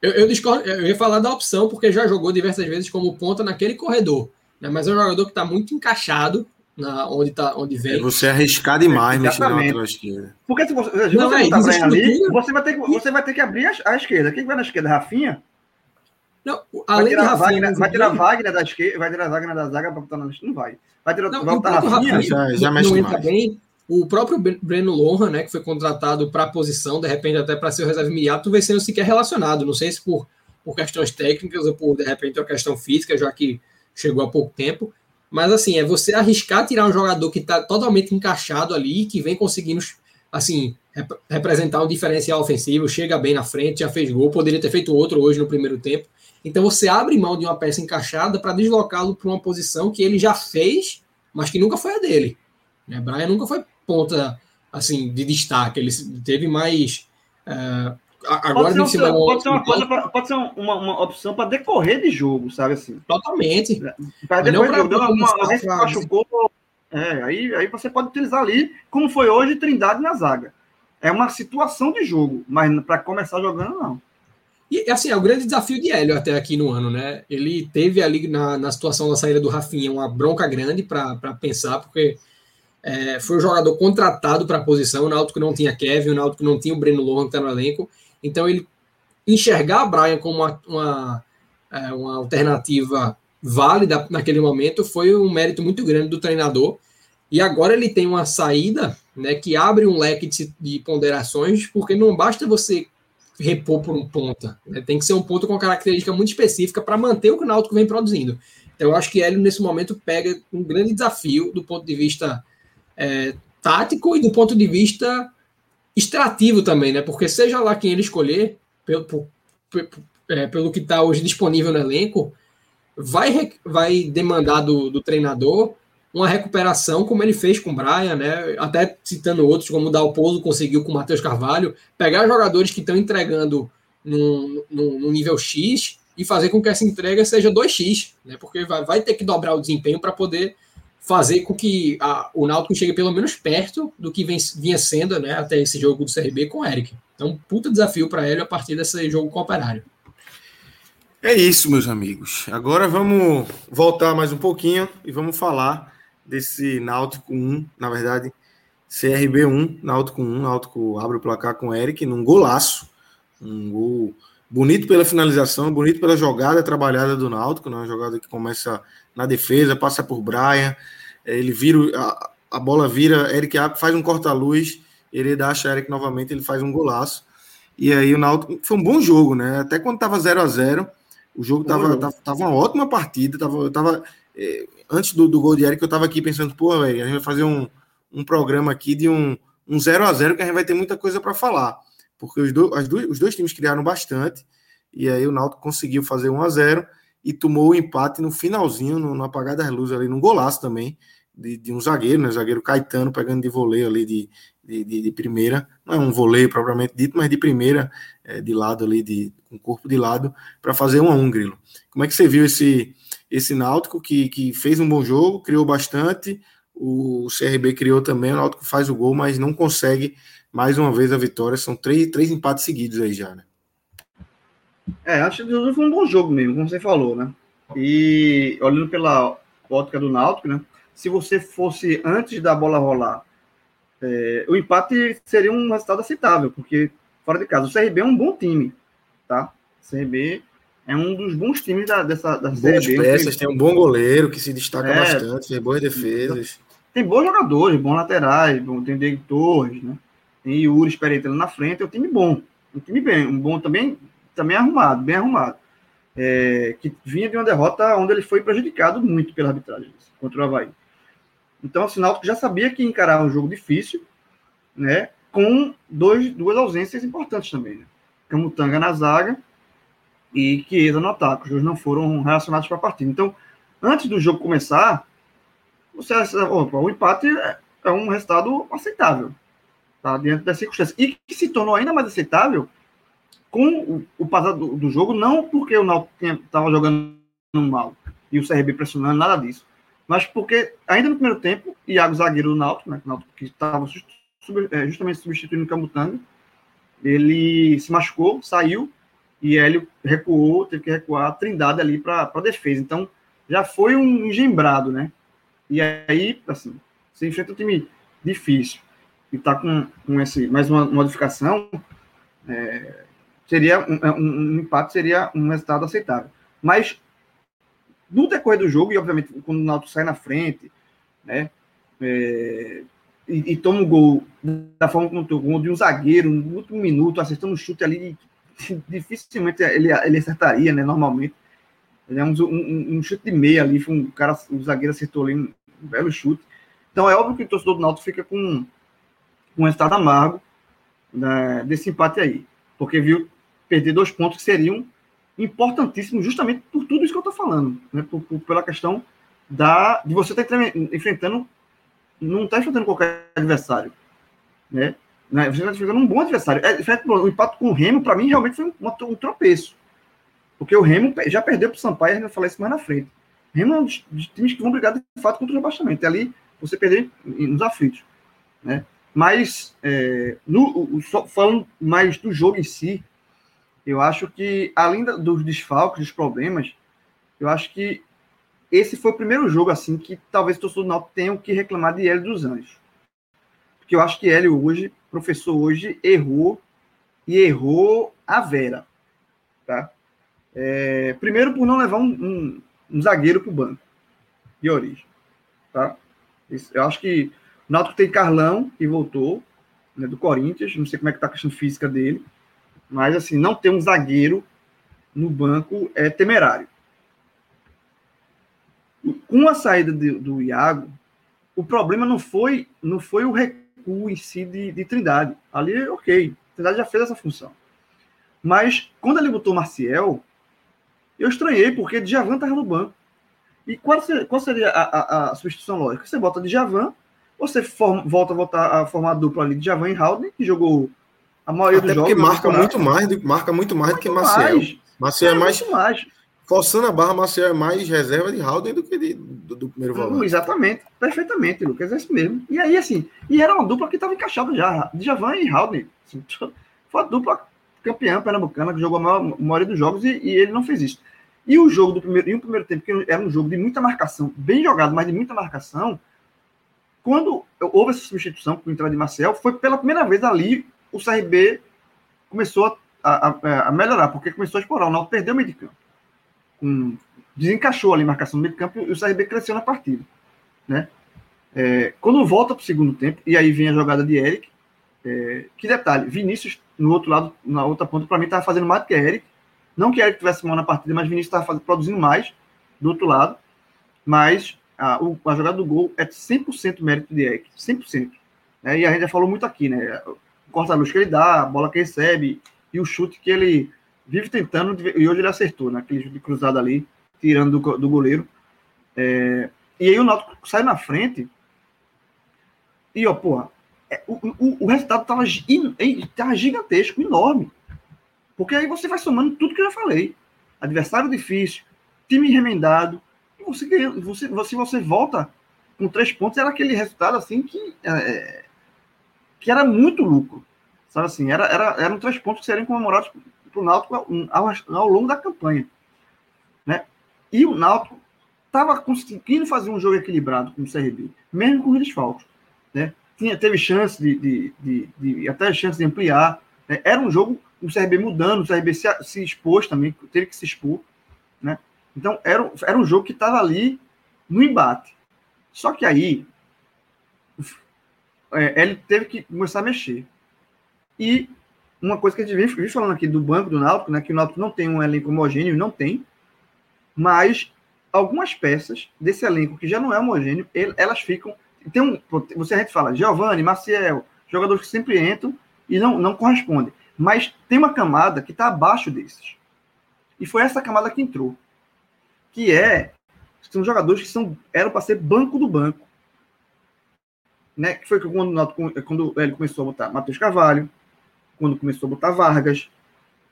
eu, eu discordo. Eu ia falar da opção, porque já jogou diversas vezes como ponta naquele corredor. Né? Mas é um jogador que está muito encaixado na, onde, tá, onde vem. É você arriscar demais mexer na lateral esquerda. Porque se você, se não, você é, botar ali, você vai, ter que, você vai ter que abrir a, a esquerda. Quem vai na esquerda? Rafinha? Não, além vai tirar, Wagner, vai tirar Wagner da esquerda, vai tirar Wagner da zaga para botar na Não vai. Vai tirar não, vai botar Rafinha. Rafinha já, já mexe não entra bem. O próprio Breno Lohan, né, que foi contratado para a posição, de repente até para ser o reserva imediato, vem sendo sequer relacionado. Não sei se por, por questões técnicas ou por, de repente, uma questão física, já que chegou há pouco tempo. Mas assim, é você arriscar tirar um jogador que está totalmente encaixado ali, que vem conseguindo assim rep representar um diferencial ofensivo, chega bem na frente, já fez gol, poderia ter feito outro hoje no primeiro tempo. Então você abre mão de uma peça encaixada para deslocá-lo para uma posição que ele já fez, mas que nunca foi a dele. Né? Brian nunca foi ponta assim de destaque, ele teve mais uh, Agora pode ser, um, pode ser uma coisa, pra, pode ser uma, uma opção para decorrer de jogo, sabe assim? Totalmente. Para decorrer de jogo, uma, alguém se machucou, é, aí, aí você pode utilizar ali, como foi hoje, Trindade na zaga. É uma situação de jogo, mas para começar jogando, não. E assim, é o grande desafio de Hélio até aqui no ano, né? Ele teve ali na, na situação da saída do Rafinha uma bronca grande para pensar, porque é, foi o jogador contratado para a posição, o Náutico não tinha Kevin, o Náutico não tinha o Breno Lohan que está no elenco, então, ele enxergar Brian como uma, uma, é, uma alternativa válida naquele momento foi um mérito muito grande do treinador. E agora ele tem uma saída né, que abre um leque de, de ponderações, porque não basta você repor por um ponta. Né? Tem que ser um ponto com característica muito específica para manter o que o Náutico vem produzindo. Então, eu acho que Hélio, nesse momento, pega um grande desafio do ponto de vista é, tático e do ponto de vista extrativo também, né? Porque seja lá quem ele escolher, pelo, por, é, pelo que está hoje disponível no elenco, vai, vai demandar do, do treinador uma recuperação como ele fez com o Brian, né? Até citando outros, como o Dalpozo conseguiu com o Matheus Carvalho, pegar jogadores que estão entregando no, nível X e fazer com que essa entrega seja 2x, né? Porque vai, vai ter que dobrar o desempenho para poder fazer com que a, o Náutico chegue pelo menos perto do que vem, vinha sendo né, até esse jogo do CRB com o Eric. Então, puta desafio para ele a partir desse jogo com o Operário. É isso, meus amigos. Agora vamos voltar mais um pouquinho e vamos falar desse Náutico 1, na verdade, CRB 1, Náutico 1, Náutico abre o placar com o Eric num golaço. Um gol bonito pela finalização, bonito pela jogada trabalhada do Náutico, né? uma jogada que começa na defesa, passa por Brian, é, ele vira, a, a bola vira, Eric faz um corta-luz, ele acha Eric novamente, ele faz um golaço. E aí o Náutico foi um bom jogo, né? Até quando tava 0 a 0 o jogo tava, tava, tava, uma ótima partida, tava, eu tava é, antes do, do gol de Eric, eu tava aqui pensando, pô, velho, a gente vai fazer um, um programa aqui de um, um 0 a 0 que a gente vai ter muita coisa para falar porque os, do, do, os dois times criaram bastante, e aí o Náutico conseguiu fazer 1 a 0 e tomou o empate no finalzinho, no, no apagar das luzes ali, num golaço também, de, de um zagueiro, né? Zagueiro Caetano pegando de voleio ali de, de, de, de, primeira, não é um voleio propriamente dito, mas de primeira, é, de lado ali, de, com o corpo de lado, para fazer um a um, Grilo. Como é que você viu esse, esse Náutico que, que fez um bom jogo, criou bastante, o CRB criou também, o Náutico faz o gol, mas não consegue mais uma vez a vitória. São três, três empates seguidos aí já, né? É, acho que foi um bom jogo mesmo, como você falou, né? E olhando pela ótica do Náutico, né? Se você fosse antes da bola rolar, é, o empate seria um resultado aceitável, porque fora de casa, o CRB é um bom time, tá? O CRB é um dos bons times da, dessa da Boas CRB. peças, tem um bom goleiro que se destaca é, bastante, tem boas defesas. Tem bons jogadores, bons laterais, tem Diego Torres, né? tem Yuri experiente na frente, é um time bom. Um time bem, um bom também, também arrumado, bem arrumado. É, que vinha de uma derrota onde ele foi prejudicado muito pela arbitragem contra o Havaí. Então, o Sinal já sabia que encarar um jogo difícil, né? Com dois, duas ausências importantes também, né? Camutanga na zaga e Chiesa no ataque. Os dois não foram relacionados para a partida. Então, antes do jogo começar, opa, o empate é, é um resultado aceitável tá? diante das circunstâncias. E que se tornou ainda mais aceitável com o, o passar do, do, jogo, não porque o Náutico estava jogando mal e o CRB pressionando, nada disso, mas porque ainda no primeiro tempo, Iago Zagueiro do Náutico, né, que estava é, justamente substituindo o Camutanga, ele se machucou, saiu, e Hélio recuou, teve que recuar Trindade ali para a defesa. Então, já foi um engembrado, né? E aí, assim, você enfrenta um time difícil, e está com, com esse, mais uma modificação, é, seria um, é, um, um, empate seria um resultado aceitável. Mas no decorrer do jogo, e obviamente quando o Náutico sai na frente, né, é, e, e, toma um gol da forma como tomou, de um zagueiro, no último minuto, acertando um chute ali, dificilmente ele, ele acertaria, né, normalmente. Ele é um, um, um, chute de meia ali, foi um cara, o zagueiro acertou ali um, um belo chute. Então é óbvio que o torcedor do Náutico fica com um resultado amargo né, desse empate aí, porque viu perder dois pontos que seriam importantíssimos justamente por tudo isso que eu estou falando, né, por, por, pela questão da, de você estar tá enfrentando, não está enfrentando qualquer adversário, né? Né você está enfrentando um bom adversário. É, o empate com o Remo, para mim, realmente foi um, um, tropeço. Porque o Remo já perdeu para o Sampaio, a gente vai falar isso mais na frente. O Remo é um dos, dos times que vão brigar de fato contra o rebaixamento. É ali você perder nos aflitos. Né? Mas, é, no, falando mais do jogo em si, eu acho que, além dos desfalques, dos problemas, eu acho que esse foi o primeiro jogo assim que talvez o torcedor do Náutico tenha que reclamar de Hélio dos Anjos. Porque eu acho que Hélio hoje, professor hoje, errou e errou a vera. Tá? É, primeiro por não levar um, um, um zagueiro para o banco de origem. Tá? Eu acho que o Náutico tem Carlão, que voltou, né, do Corinthians, não sei como é que tá a questão física dele, mas assim, não ter um zagueiro no banco é temerário. Com a saída de, do Iago, o problema não foi não foi o recuo em si de, de Trindade. Ali, ok, Trindade já fez essa função. Mas quando ele botou Marcial, eu estranhei, porque Djavan estava no banco. E qual seria, qual seria a, a, a substituição lógica? Você bota Djavan você forma, volta a voltar a formar a dupla ali de Javan e Howden, que jogou a maioria Até dos jogos. Porque marca muito mais, do, marca muito mais do que Maciel. Mais. Maciel é, é mais, mais. Forçando a barra, Maciel é mais reserva de Howden do que de, do, do primeiro volante. exatamente, perfeitamente, Lucas, é isso mesmo. E aí, assim, e era uma dupla que estava encaixada já, de Javan e Howden. Assim, foi a dupla campeã pernambucana que jogou a maior, maioria dos jogos e, e, ele não fez isso. E o jogo do primeiro, e o primeiro tempo, que era um jogo de muita marcação, bem jogado, mas de muita marcação, quando houve essa substituição com a entrada de Marcel, foi pela primeira vez ali o CRB começou a, a, a melhorar, porque começou a explorar. O Náutico perdeu o meio de campo. Um, desencaixou ali a marcação do meio campo e o CRB cresceu na partida. Né? É, quando volta para o segundo tempo, e aí vem a jogada de Eric, é, que detalhe, Vinícius, no outro lado, na outra ponta, para mim, estava fazendo mais do que Eric. Não que Eric tivesse mal na partida, mas Vinícius estava produzindo mais do outro lado. Mas a, o, a jogada do gol é 100% mérito de Eric, 100%. É, e a gente já falou muito aqui, né? O corta-luz que ele dá, a bola que recebe e o chute que ele vive tentando, e hoje ele acertou, né? Aquele chute cruzado ali, tirando do, do goleiro. É, e aí o Náutico sai na frente e, ó, porra, é, o, o, o resultado tava, tava gigantesco, enorme. Porque aí você vai somando tudo que eu já falei. Adversário difícil, time remendado, e você ganha, você, você, você volta com três pontos, era aquele resultado assim que, é, é que era muito lucro. Sabe assim, era, era, eram três pontos que seriam comemorados para o Náutico ao, ao, longo da campanha. Né? E o Náutico estava conseguindo fazer um jogo equilibrado com o CRB, mesmo com os desfalques. Né? Tinha, teve chance de, de, de, de, até chance de ampliar. Né? Era um jogo, o CRB mudando, o CRB se, se expôs também, teve que se expor. Né? Então, era, era um jogo que estava ali no embate. Só que aí, é, ele teve que começar a mexer. E uma coisa que a gente vem, falando aqui do banco do Náutico, né, que o Náutico não tem um elenco homogêneo, não tem, mas algumas peças desse elenco que já não é homogêneo, elas ficam. Tem um, você a gente fala, Giovanni, Maciel, jogadores que sempre entram e não, não correspondem. Mas tem uma camada que está abaixo desses. E foi essa camada que entrou. Que é. São jogadores que são, eram para ser banco do banco né? Que foi quando, quando ele começou a botar Matheus Carvalho, quando começou a botar Vargas,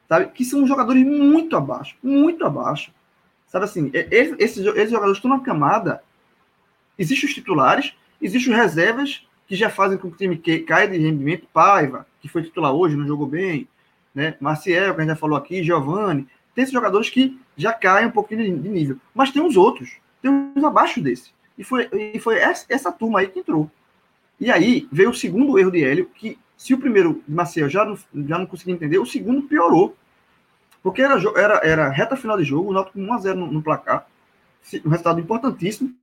sabe? Que são jogadores muito abaixo, muito abaixo. Sabe assim, esses, esses jogadores estão na camada. Existem os titulares, existem os reservas que já fazem com que o time caia de rendimento. Paiva, que foi titular hoje, não jogou bem. Né? Marciel, que a gente já falou aqui, Giovanni. Tem esses jogadores que já caem um pouquinho de, nível. Mas tem os outros, tem uns abaixo desse. E foi, e foi essa, essa turma aí que entrou. E aí veio o segundo erro de Hélio, que se o primeiro Maciel já não, já não conseguia entender, o segundo piorou. Porque era, era, era reta final de jogo, o Náutico com 1x0 no, no, placar, um resultado importantíssimo.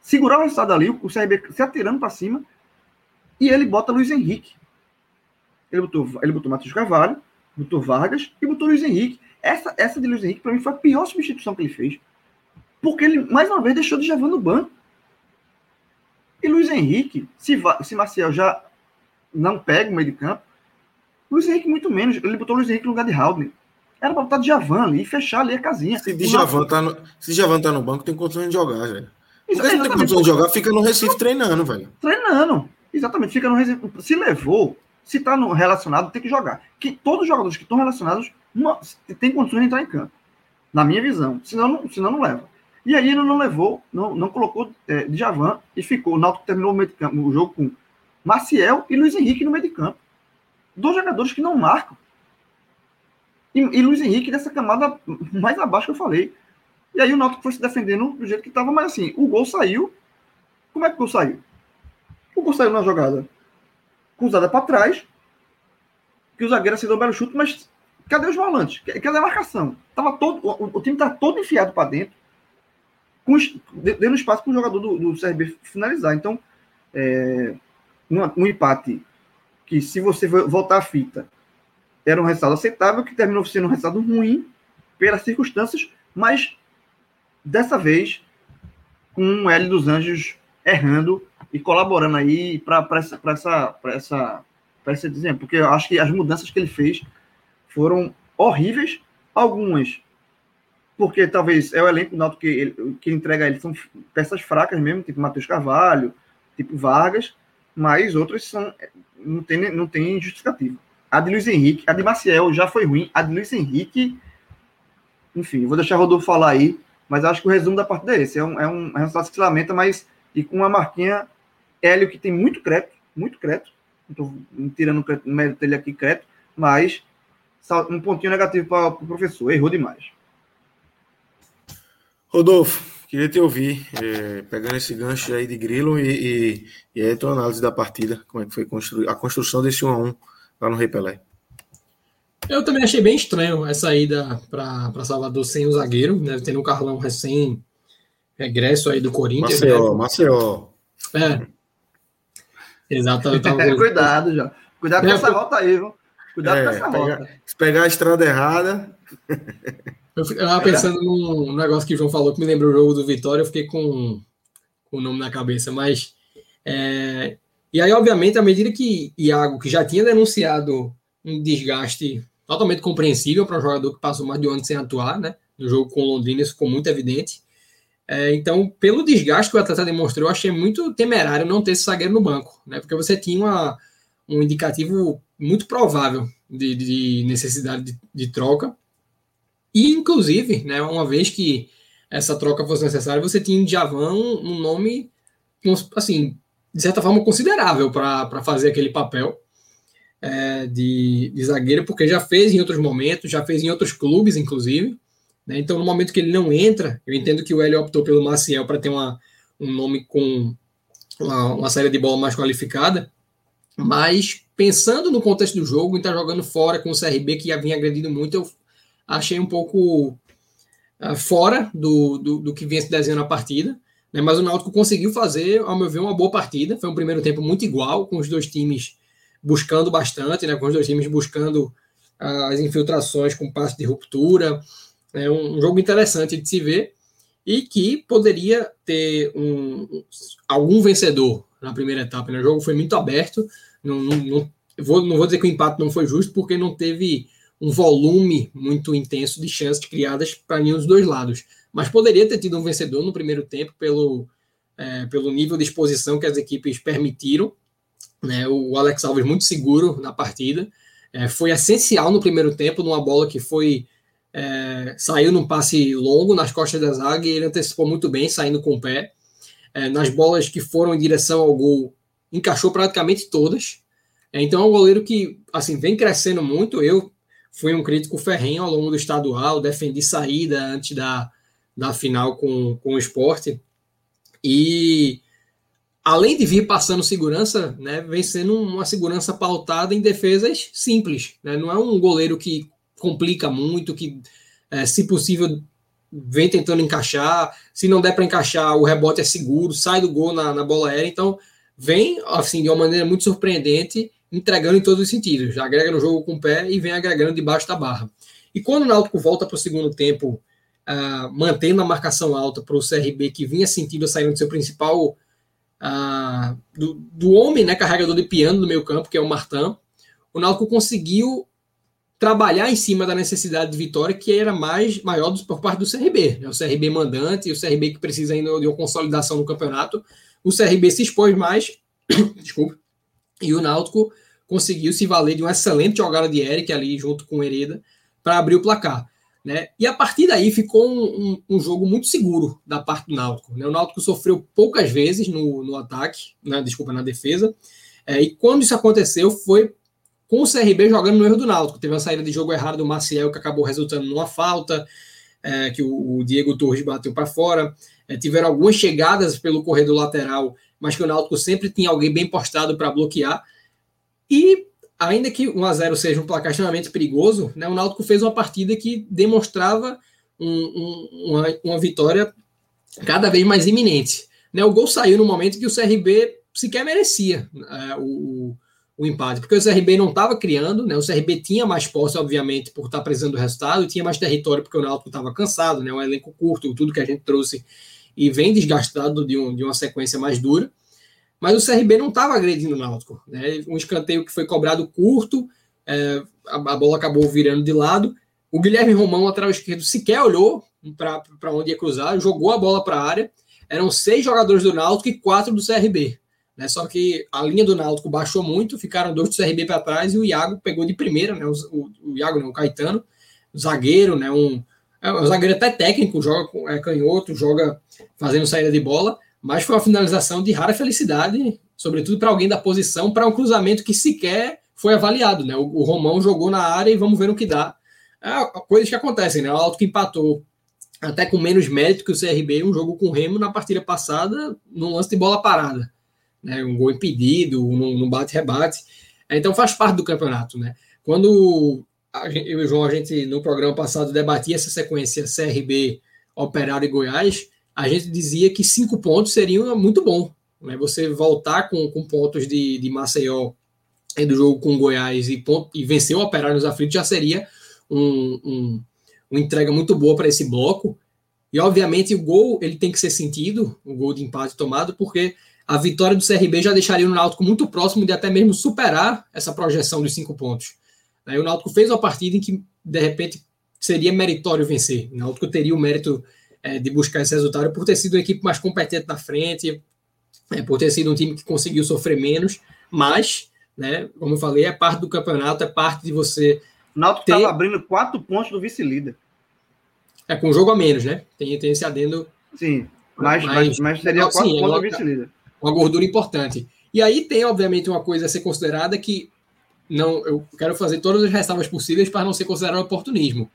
Segurar o resultado ali, o CRB se atirando para cima, e ele bota Luiz Henrique. Ele botou, ele botou Matheus Carvalho, botou Vargas e botou Luiz Henrique. Essa, essa de Luiz Henrique, para mim, foi a pior substituição que ele fez. Porque ele, mais uma vez, deixou de Javan no banco. E Luiz Henrique, se, se Marcel já não pega o meio de campo, Luiz Henrique muito menos. Ele botou Luiz Henrique no lugar de Haldner. Era para botar Javan ali e fechar ali a casinha. Se Djavan tá no, se Javan tá no banco, tem condições de jogar, velho. Se não tem condições de jogar, fica no Recife treinando, velho. Treinando. Exatamente, fica no Recife. Se levou, se tá no relacionado, tem que jogar. Que todos os jogadores que estão relacionados uma, tem condições de entrar em campo. Na minha visão. Senão não, senão não leva. E aí ele não levou, não, não colocou é, Djavan e ficou. O Náutico terminou o, meio de campo, o jogo com Maciel e Luiz Henrique no meio de campo. Dois jogadores que não marcam. E, e Luiz Henrique dessa camada mais abaixo que eu falei. E aí o Náutico foi se defendendo do jeito que estava, mas assim, o gol saiu. Como é que o gol saiu? O gol saiu na jogada cruzada para trás, que o zagueiro acertou o belo chute, mas cadê os volantes? Cadê a marcação? Tava todo, o, o time tá todo enfiado para dentro com, dando espaço para o jogador do, do CRB finalizar. Então, é, um, empate que, se você voltar à fita, era um resultado aceitável, que terminou sendo um resultado ruim pelas circunstâncias, mas dessa vez com um L dos Anjos errando e colaborando aí para essa, essa, essa, esse porque eu acho que as mudanças que ele fez foram horríveis, algumas porque talvez é o elenco do que, ele, que entrega ele são peças fracas mesmo, tipo Matheus Carvalho, tipo Vargas, mas outras são não tem, não tem justificativa. A de Luiz Henrique, a de Maciel já foi ruim, a de Luiz Henrique, enfim, vou deixar o Rodolfo falar aí, mas acho que o resumo da partida é esse, é um, é um, é um resultado que se lamenta, mas e com uma marquinha Hélio que tem muito crédito, muito crédito, estou tirando o mérito dele aqui crédito, mas um pontinho negativo para o pro professor, errou demais. Rodolfo, queria te ouvir, é, pegando esse gancho aí de Grilo e, e, e aí a tua análise da partida, como é que foi construir, a construção desse 1x1 lá no Rei Pelé. Eu também achei bem estranho essa ida para Salvador sem o zagueiro, né? Tendo um Carlão recém regresso aí do Corinthians. Maceió, né? Maceió. É. Exato. Tava... Cuidado já. Cuidado com é, essa rota aí, viu? Cuidado é, com essa pegar, rota. Se pegar a estrada errada. Eu estava pensando num negócio que o João falou que me lembrou o jogo do Vitória, eu fiquei com, com o nome na cabeça, mas. É, e aí, obviamente, à medida que Iago, que já tinha denunciado um desgaste totalmente compreensível para um jogador que passou mais de um ano sem atuar, né? No jogo com o Londrina, isso ficou muito evidente. É, então, pelo desgaste que o atleta demonstrou, eu achei muito temerário não ter esse zagueiro no banco, né? Porque você tinha uma, um indicativo muito provável de, de necessidade de, de, troca. E, inclusive, né, uma vez que essa troca fosse necessária, você tinha em Djavan um, nome, assim, de certa forma considerável para fazer aquele papel é, de, de zagueiro, porque já fez em outros momentos, já fez em outros clubes, inclusive. Né? Então, no momento que ele não entra, eu entendo que o Hélio optou pelo Maciel para ter uma, um nome com uma, uma saída de bola mais qualificada, mas pensando no contexto do jogo, em estar tá jogando fora com o CRB, que já vinha agredindo muito, eu achei um pouco uh, fora do, do, do, que vinha se desenhando a partida. Né? Mas o Náutico conseguiu fazer, ao meu ver, uma boa partida. Foi um primeiro tempo muito igual, com os dois times buscando bastante, né, com os dois times buscando as infiltrações com passe de ruptura. É um jogo interessante de se ver e que poderia ter um, algum vencedor na primeira etapa. Né? O jogo foi muito aberto. Não, não, não, vou, não vou dizer que o empate não foi justo, porque não teve um volume muito intenso de chances criadas para nenhum dos dois lados. Mas poderia ter tido um vencedor no primeiro tempo pelo, é, pelo nível de exposição que as equipes permitiram né, o Alex Alves muito seguro na partida. É, foi essencial no primeiro tempo, numa bola que foi. É, saiu num passe longo nas costas da zaga e ele antecipou muito bem, saindo com o pé. É, nas bolas que foram em direção ao gol, encaixou praticamente todas. É, então é um goleiro que assim vem crescendo muito. Eu fui um crítico ferrenho ao longo do estadual, defendi saída antes da, da final com, com o esporte. E além de vir passando segurança, né, vem sendo uma segurança pautada em defesas simples. Né? Não é um goleiro que complica muito, que, é, se possível, vem tentando encaixar. Se não der para encaixar, o rebote é seguro, sai do gol na, na, bola aérea. Então, vem assim de uma maneira muito surpreendente, entregando em todos os sentidos. Já agrega no jogo com o pé e vem agregando debaixo da barra. E quando o Náutico volta para o segundo tempo, uh, mantendo a marcação alta para o CRB, que vinha sentindo saindo do seu principal ah, do, do, homem, né, carregador de piano do meio campo, que é o Martin, o Náutico conseguiu trabalhar em cima da necessidade de vitória que era mais maior do, por parte do CRB. Né, o CRB mandante, o CRB que precisa ainda de uma consolidação no campeonato. O CRB se expôs mais, desculpa, e o Náutico conseguiu se valer de uma excelente jogada de Eric ali junto com o Hereda para abrir o placar. Né? E a partir daí ficou um, um, um, jogo muito seguro da parte do Náutico. Né? O Náutico sofreu poucas vezes no, no ataque, desculpa, na defesa. É, e quando isso aconteceu, foi com o CRB jogando no erro do Náutico. Teve uma saída de jogo errada do Maciel que acabou resultando numa falta, é, que o, o, Diego Torres bateu para fora. É, tiveram algumas chegadas pelo corredor lateral, mas que o Náutico sempre tinha alguém bem postado para bloquear. E ainda que 1 a 0 seja um placar extremamente perigoso, né, o Náutico fez uma partida que demonstrava um, um, uma, uma, vitória cada vez mais iminente. Né, o gol saiu no momento que o CRB sequer merecia é, o, o, empate, porque o CRB não estava criando, né, o CRB tinha mais posse, obviamente, por estar precisando do resultado, tinha mais território porque o Náutico estava cansado, né, um elenco curto, tudo que a gente trouxe, e vem desgastado de, um, de uma sequência mais dura. Mas o CRB não estava agredindo o Náutico. Né? Um escanteio que foi cobrado curto, é, a, a, bola acabou virando de lado. O Guilherme Romão, lateral esquerdo, sequer olhou para onde ia cruzar, jogou a bola para a área. Eram seis jogadores do Náutico e quatro do CRB. Né? Só que a linha do Náutico baixou muito, ficaram dois do CRB para trás e o Iago pegou de primeira, né? o, o, o Iago não, o Caetano, zagueiro, né? um, é um zagueiro até técnico, joga é, canhoto, joga fazendo saída de bola mas foi uma finalização de rara felicidade, sobretudo para alguém da posição, para um cruzamento que sequer foi avaliado. Né? O, o, Romão jogou na área e vamos ver o que dá. É, coisas que acontecem, né? O Alto que empatou até com menos mérito que o CRB, um jogo com o Remo na partida passada, num lance de bola parada. Né? Um gol impedido, num, bate-rebate. Então faz parte do campeonato. Né? Quando eu e o João, a gente no programa passado debatia essa sequência CRB, Operário e Goiás, a gente dizia que cinco pontos seriam muito bom. Né? Você voltar com, com pontos de, de Maceió do jogo com Goiás e, ponto, e vencer o Operário nos aflitos já seria um, um, uma entrega muito boa para esse bloco. E, obviamente, o gol ele tem que ser sentido, o gol de empate tomado, porque a vitória do CRB já deixaria o Náutico muito próximo de até mesmo superar essa projeção dos cinco pontos. Aí o Náutico fez uma partida em que, de repente, seria meritório vencer. O Náutico teria o mérito é, de buscar esse resultado por ter sido uma equipe mais competente na frente, é, por ter sido um time que conseguiu sofrer menos, mas, né, como eu falei, é parte do campeonato, é parte de você. O Náutico estava ter... abrindo quatro pontos do vice-líder. É com um jogo a menos, né? Tem, tem esse adendo. Sim, mas, mas, mas seria não, quatro sim, pontos é do vice-líder. Uma gordura importante. E aí tem, obviamente, uma coisa a ser considerada que não, eu quero fazer todas as ressalvas possíveis para não ser considerado oportunismo.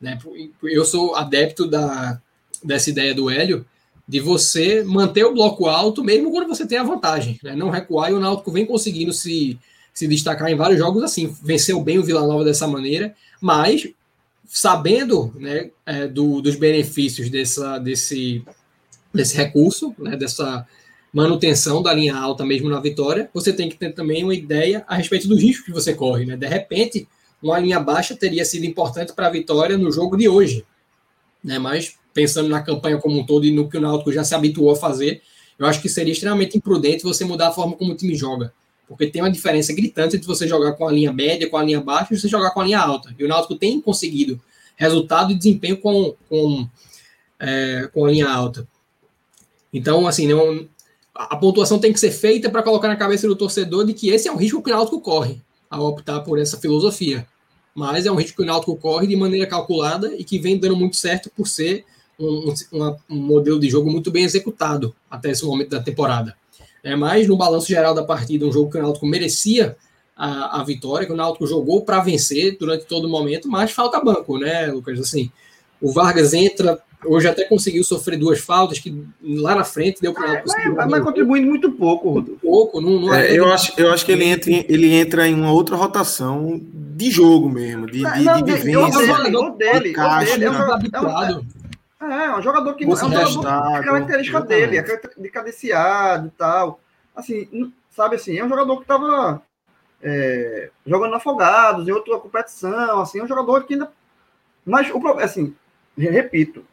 Né? Eu sou adepto da, dessa ideia do Hélio de você manter o bloco alto mesmo quando você tem a vantagem, né? não recuar e o Náutico vem conseguindo se, se destacar em vários jogos assim, venceu bem o Vila Nova dessa maneira, mas sabendo né, é, do, dos benefícios dessa, desse, desse recurso, né, dessa manutenção da linha alta mesmo na vitória, você tem que ter também uma ideia a respeito dos riscos que você corre. Né? De repente, uma linha baixa teria sido importante para a vitória no jogo de hoje. Né? Mas pensando na campanha como um todo e no que o Náutico já se habituou a fazer, eu acho que seria extremamente imprudente você mudar a forma como o time joga. Porque tem uma diferença gritante entre você jogar com a linha média, com a linha baixa, e você jogar com a linha alta. E o Náutico tem conseguido resultado e desempenho com, com, é, com a linha alta. Então, assim, não, a pontuação tem que ser feita para colocar na cabeça do torcedor de que esse é um risco que o Náutico corre ao optar por essa filosofia. Mas é um risco que o Náutico corre de maneira calculada e que vem dando muito certo por ser um, um, um modelo de jogo muito bem executado até esse momento da temporada. É, mas no balanço geral da partida, um jogo que o Náutico merecia a, a vitória, que o Náutico jogou para vencer durante todo o momento, mas falta banco, né, Lucas? Assim, o Vargas entra, hoje até conseguiu sofrer duas faltas, que lá na frente deu para o Náutico. Mas, mas, mas contribuindo muito pouco, Rodolfo. Pouco, não, não é, é eu, acho, eu acho que ele entra, em, ele entra em uma outra rotação de jogo mesmo, de, de, não, de jogador dele, o dele é um jogador habituado. É, um jogador que não é um jogador, a característica dele, é de cadenciado e tal. Assim, sabe assim, é um jogador que estava é, jogando afogados em outra competição, assim, é um jogador que ainda. Mas o problema, assim, repito,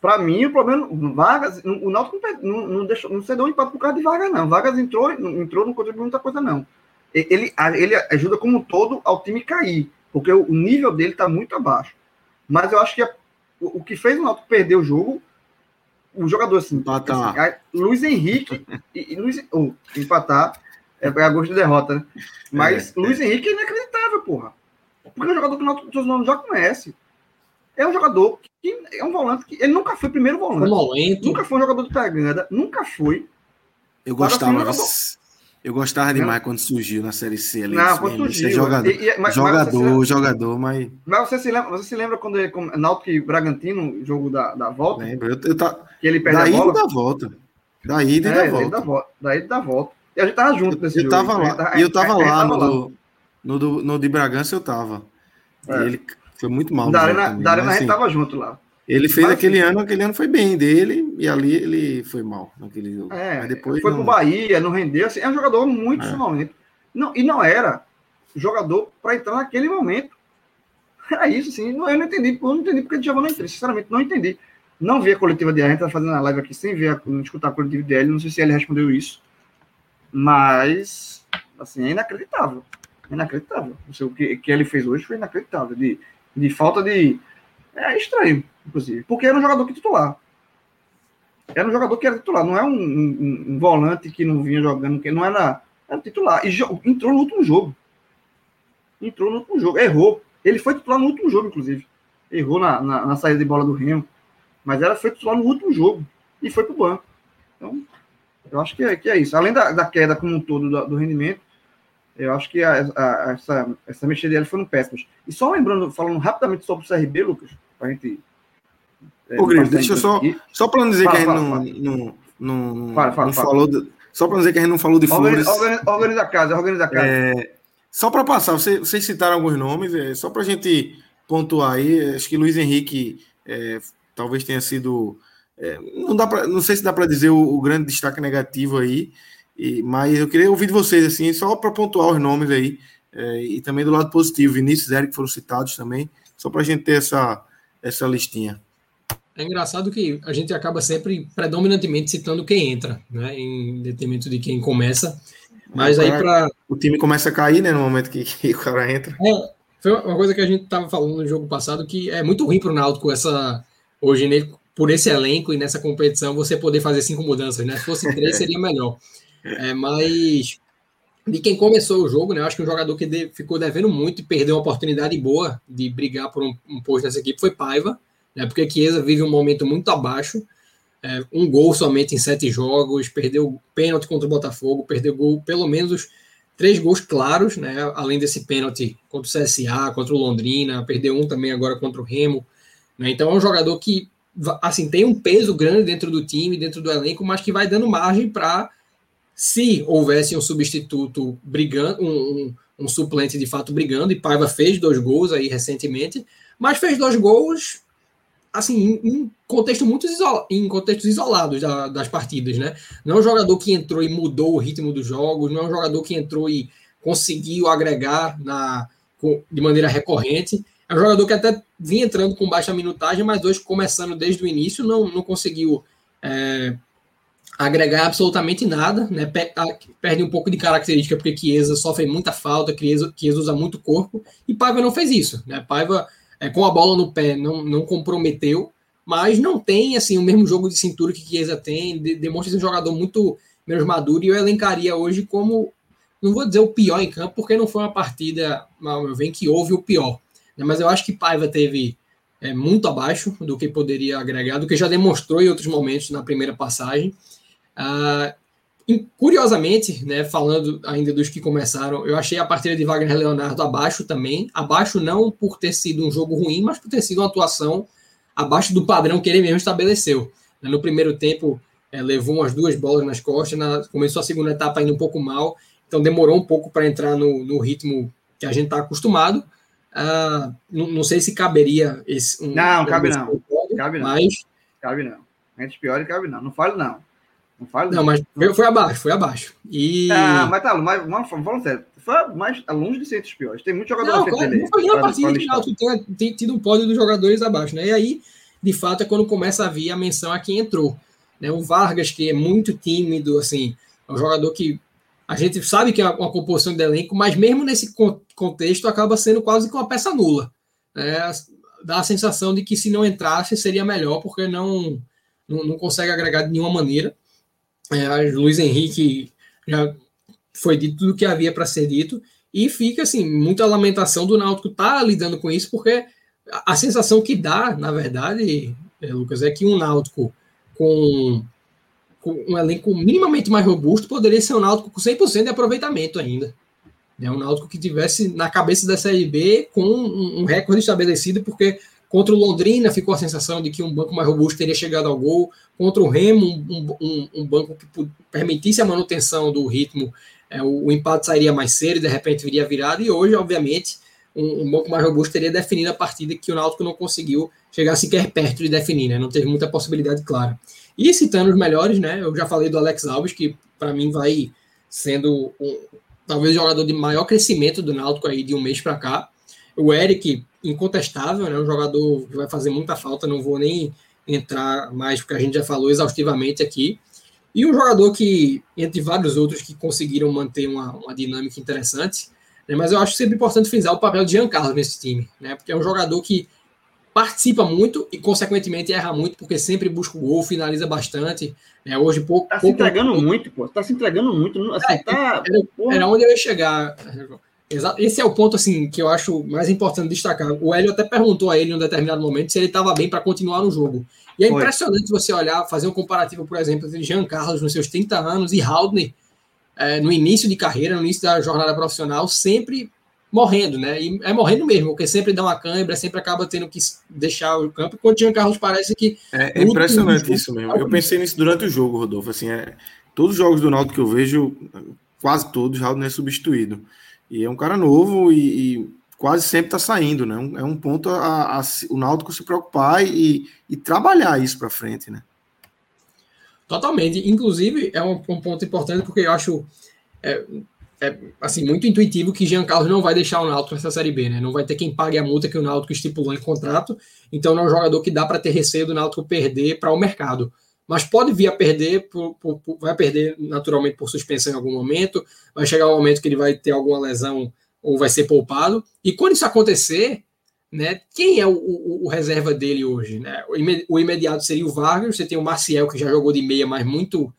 para mim o problema, Vargas, o Náutico não, não, deixou, não cedeu um empate por causa de Vargas, não. Vargas entrou, entrou, não contribuiu muita coisa, não. Ele, ele ajuda como um todo ao time cair, porque o nível dele está muito abaixo. Mas eu acho que a, o, o, que fez o Náutico perder o jogo, o jogador assim, assim Luiz Henrique e, e Luiz, oh, empatar é a gosto de derrota, né? Mas é, Luiz é. Henrique é inacreditável, porra. Porque é um jogador que o Náutico já conhece. É um jogador que é um volante que ele nunca foi primeiro volante. Nunca foi um jogador de pegada, nunca foi. Eu gostava, eu gostava demais quando surgiu na Série C. Ali, não, quando surgiu. Jogador, e, e, mas, jogador, mas jogador, mas... Mas você se lembra, você se lembra quando ele, com Náutico e Bragantino, jogo da, da volta? Lembro. Eu, eu tá... Que ele perde Daí a bola? da volta. Daí da é, volta. Da volta. Daí da volta. E a gente tava junto nesse eu jogo. Tava lá, e eu tava lá, no, do, no, do, no de Bragança eu tava. É. ele foi muito mal. Da Arena, da arena a gente assim, tava junto lá. Ele fez Mas, aquele assim, ano, aquele ano foi bem dele, e ali ele foi mal naquele jogo. É, Mas depois foi não... pro Bahia, não rendeu. Assim, é um jogador muito é. momento. Não, e não era jogador para entrar naquele momento. Era isso, assim. Eu não entendi, eu não entendi porque ele já não entrei. Sinceramente, não entendi. Não vi a coletiva de a gente tá fazendo a live aqui sem ver, não escutar a coletiva dele. Não sei se ele respondeu isso. Mas, assim, é inacreditável. É inacreditável. O que, que ele fez hoje foi inacreditável. De, de falta de. É estranho, inclusive. Porque era um jogador que titular. Era um jogador que era titular. Não é um, um, um volante que não vinha jogando, que não era. Era titular. E entrou no último jogo. Entrou no último jogo. Errou. Ele foi titular no último jogo, inclusive. Errou na, na, na saída de bola do Remo. Mas era foi titular no último jogo. E foi pro banco. Então, eu acho que é, que é isso. Além da, da queda como um todo do, do rendimento, eu acho que a, a, essa, essa mexida dele foram péssimas. E só lembrando, falando rapidamente sobre o CRB, Lucas, para a gente É, Ô, deixa eu só. Só para não dizer fala, que a gente fala, não, não, não, fala, fala, não falou. De, só para dizer que a gente não falou de flores. Organiza, organiza a casa, organiza a casa. É, só para passar, vocês, vocês citaram alguns nomes, é, só para a gente pontuar aí. Acho que Luiz Henrique é, talvez tenha sido. É, não, dá pra, não sei se dá para dizer o, o, grande destaque negativo aí, e, mas eu queria ouvir de vocês, assim, só para pontuar os nomes aí, é, e também do lado positivo, Vinícius e Eric foram citados também, só para a gente ter essa, essa listinha. É engraçado que a gente acaba sempre predominantemente citando quem entra, né, em detrimento de quem começa. Mas aí para o time começa a cair, né, no momento que, que o cara entra. É, foi uma coisa que a gente estava falando no jogo passado que é muito ruim para o Náutico essa hoje nele por esse elenco e nessa competição você poder fazer cinco mudanças, né? Se fosse três seria melhor. É, mas de quem começou o jogo, né? Eu acho que um jogador que de, ficou devendo muito e perdeu uma oportunidade boa de brigar por um, um posto nessa equipe foi Paiva né, porque Chiesa vive um momento muito abaixo, é, um gol somente em sete jogos, perdeu pênalti contra o Botafogo, perdeu gol, pelo menos três gols claros, né, além desse pênalti contra o CSA, contra o Londrina, perdeu um também agora contra o Remo. Né, então é um jogador que assim tem um peso grande dentro do time, dentro do elenco, mas que vai dando margem para, se houvesse um substituto brigando, um, um, um suplente de fato brigando, e Paiva fez dois gols aí recentemente, mas fez dois gols assim, em, contexto muito isola, em contextos isolados da, das partidas, né? Não é um jogador que entrou e mudou o ritmo dos jogos, não é um jogador que entrou e conseguiu agregar na, de maneira recorrente. É um jogador que até vinha entrando com baixa minutagem, mas hoje, começando desde o início, não, não conseguiu é, agregar absolutamente nada, né? Perde um pouco de característica, porque Chiesa sofre muita falta, Chiesa, Chiesa usa muito corpo, e Paiva não fez isso, né? Paiva é, com a bola no pé não, não comprometeu, mas não tem assim o mesmo jogo de cintura que Chiesa tem, de, demonstra ser um jogador muito menos maduro e eu elencaria hoje como, não vou dizer o pior em campo, porque não foi uma partida, mal que houve o pior, né? mas eu acho que Paiva teve é, muito abaixo do que poderia agregar, do que já demonstrou em outros momentos na primeira passagem. Uh, Curiosamente, né, falando ainda dos que começaram, eu achei a partida de Wagner Leonardo abaixo também. Abaixo não por ter sido um jogo ruim, mas por ter sido uma atuação abaixo do padrão que ele mesmo estabeleceu. No primeiro tempo, é, levou umas duas bolas nas costas, na, começou a segunda etapa indo um pouco mal, então demorou um pouco para entrar no, no, ritmo que a gente está acostumado. Uh, não, não, sei se caberia esse. Um, não, cabe não. cabe não. Mas... Cabe não. Entre pior cabe não. Não falo não. Não fala? Não, mas foi, abaixo, foi abaixo. E... Ah, mas tá, mas, mas falando sério, foi mais longe de ser entre os piores. Tem muito jogador não. Não foi nem a partida tem, tem tido um pódio dos jogadores abaixo, né? E aí, de fato, é quando começa a vir a menção a quem entrou. Né? O Vargas, que é muito tímido, assim, é um jogador que a gente sabe que é uma composição de elenco, mas mesmo nesse contexto acaba sendo quase que uma peça nula. Né? Dá a sensação de que se não entrasse seria melhor, porque não, não, não consegue agregar de nenhuma maneira. É, Luiz Henrique já foi dito tudo que havia para ser dito e fica assim muita lamentação do Náutico tá lidando com isso porque a, a sensação que dá, na verdade, é, Lucas, é que um Náutico com, com, um elenco minimamente mais robusto poderia ser um Náutico com 100% de aproveitamento ainda. É um Náutico que tivesse na cabeça da Série B com um, um recorde estabelecido, porque Contra o Londrina ficou a sensação de que um banco mais robusto teria chegado ao gol. Contra o Remo, um, um, um banco que permitisse a manutenção do ritmo, é, o, o, empate sairia mais cedo e de repente viria virado. E hoje, obviamente, um, um, banco mais robusto teria definido a partida que o Náutico não conseguiu chegar sequer perto de definir, né? não teve muita possibilidade clara. E citando os melhores, né? eu já falei do Alex Alves, que para mim vai sendo um, talvez o jogador de maior crescimento do Náutico aí de um mês para cá. O Eric, incontestável, né? Um jogador que vai fazer muita falta, não vou nem entrar mais, porque a gente já falou exaustivamente aqui. E um jogador que, entre vários outros, que conseguiram manter uma, uma dinâmica interessante, né? mas eu acho sempre importante frisar o papel de Giancarlo nesse time, né? Porque é um jogador que participa muito e, consequentemente, erra muito, porque sempre busca o gol, finaliza bastante. Né? Hoje, pouco. Tá pouco, se entregando pouco... muito, pô. Tá se entregando muito. Assim, é, tá... era, era onde eu ia chegar. Esse é o ponto assim que eu acho mais importante destacar. O Hélio até perguntou a ele em um determinado momento se ele estava bem para continuar no jogo. E é Foi. impressionante você olhar, fazer um comparativo, por exemplo, entre Jean Carlos nos seus 30 anos e Haldner é, no início de carreira, no início da jornada profissional, sempre morrendo, né? E é morrendo mesmo, porque sempre dá uma câimbra, sempre acaba tendo que deixar o campo, enquanto Jean Carlos parece que. É, é impressionante isso mesmo. Eu pensei nisso durante o jogo, Rodolfo. Assim, é, todos os jogos do Náutico que eu vejo, quase todos, Raul é substituído. E é um cara novo e, e quase sempre está saindo, né? É um ponto a, a, o Náutico se preocupar e, e trabalhar isso para frente, né? Totalmente. Inclusive, é um, um ponto importante porque eu acho. É, é, assim, muito intuitivo que Jean Carlos não vai deixar o Náutico nessa Série B, né? Não vai ter quem pague a multa que o Náutico estipulou em contrato. Então, não é um jogador que dá para ter receio do Náutico perder para o mercado. Mas pode vir a perder, por, por, por, vai perder naturalmente por suspensão em algum momento. Vai chegar um momento que ele vai ter alguma lesão ou vai ser poupado. E quando isso acontecer, né, quem é o, o, o reserva dele hoje? Né? O, imediato seria o Vargas. Você tem o Marcial, que já jogou de meia, mas muito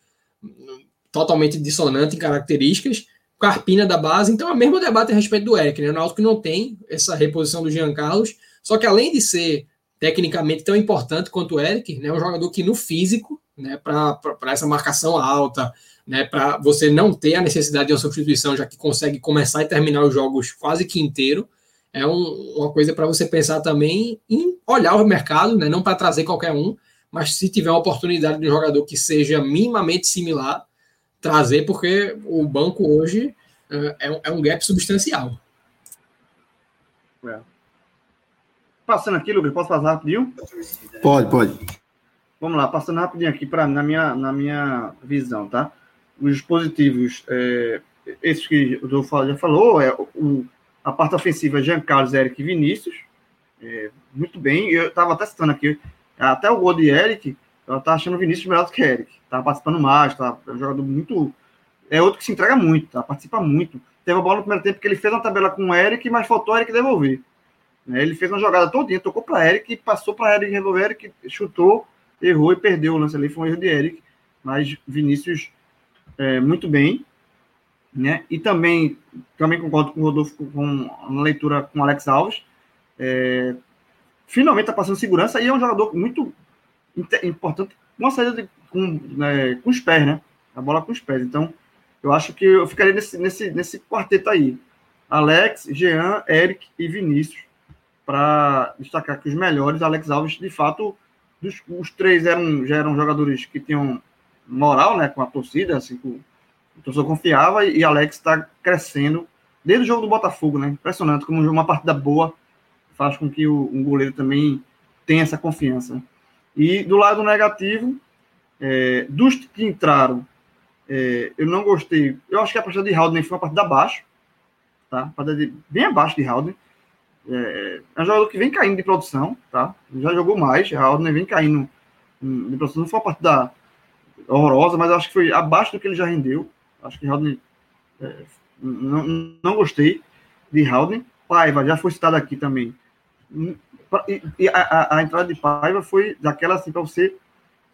totalmente dissonante em características Carpina da base. Então é o mesmo debate a respeito do Eric, né? O Náutico não tem essa reposição do Jean Carlos, só que além de ser tecnicamente tão importante quanto o Eric, né, é um jogador que no físico, né, para essa marcação alta, né, para você não ter a necessidade de uma substituição, já que consegue começar e terminar os jogos quase que inteiro, é um, uma coisa para você pensar também em olhar o mercado, né, não para trazer qualquer um, mas se tiver uma oportunidade de um jogador que seja minimamente similar, trazer, porque o banco hoje uh, é, é, um gap substancial. É. Passando aqui, Lucas, posso passar rapidinho? Pode, pode. Vamos lá, passando rapidinho aqui para na minha, na minha visão, tá? Os dispositivos, é, esses que o Dolfo já falou, é o, a parte ofensiva Jean Carlos, Eric e Vinícius, é, muito bem. Eu estava testando aqui, até o gol de Eric, eu tá achando o Vinícius melhor do que Eric. Tá participando mais, tá é um jogador muito. É outro que se entrega muito, tá? Participa muito. Teve a bola no primeiro tempo que ele fez uma tabela com o Eric, mas faltou o Eric devolver. Né? Ele fez uma jogada todinha, tocou para Eric, passou para Eric resolver, Eric chutou, errou e perdeu o lance ali. Foi um erro de Eric, mas Vinícius é, muito bem. Né? E também, também concordo com o Rodolfo com a leitura com Alex Alves. É, finalmente está passando segurança e é um jogador muito importante uma saída de, com, né, com os pés, né? A bola com os pés. Então, eu acho que eu ficaria nesse, nesse, nesse quarteto aí. Alex, Jean, Eric e Vinícius, para destacar que os melhores, Alex Alves, de fato, dos, os três eram, já eram jogadores que tinham moral né, com a torcida, assim, com, o torcedor confiava, e, Alex está crescendo desde o jogo do Botafogo, né? Impressionante, como uma partida boa faz com que o, um goleiro também tenha essa confiança. E do lado negativo, é, dos que entraram, é, eu não gostei. Eu acho que a partida de Haldane foi uma partida abaixo, tá? Partida bem abaixo de Haldane. É, é um jogador que vem caindo de produção, tá? Já jogou mais, Haldane vem caindo de produção. Não foi uma partida horrorosa, mas acho que foi abaixo do que ele já rendeu. Acho que Haldane é, não, não gostei de Haldane. Paiva já foi citado aqui também. E, e a, a, entrada de Paiva foi daquela assim, para você,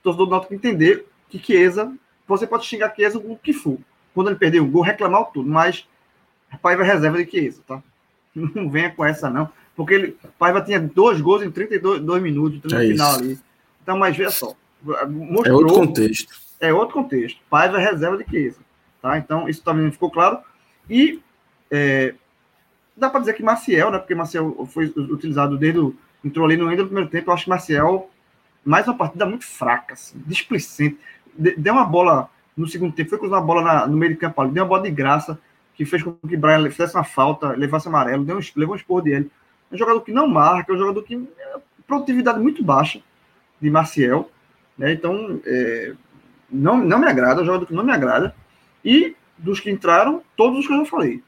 torcedor do Náutico, entender que Chiesa, você pode xingar Chiesa o que for. Quando ele perdeu o gol, reclamar tudo, mas Paiva é reserva de Chiesa, tá? Não venha com essa, não. Porque ele, Paiva tinha dois gols em 32 dois minutos no é final ali. Então, mas veja só. Mostrou, é outro contexto. É outro contexto. Paiva é reserva de Chiesa. Tá? Então, isso também ficou claro. E é, dá para dizer que Maciel, né? Porque Maciel foi utilizado desde o entrou ali no ainda do primeiro tempo. Eu acho que Marcial, mais uma partida muito fraca, assim, displicente. Deu uma bola no segundo tempo, foi cruzar uma bola na, no meio de campo ali, deu uma bola de graça, que fez com que Brian fizesse uma falta, levasse amarelo, deu um, levou um esporro dele. É um jogador que não marca, é um jogador que. É produtividade muito baixa de Marcial. Né? Então, é, não, não me agrada, é um jogador que não me agrada. E dos que entraram, todos os que eu já falei.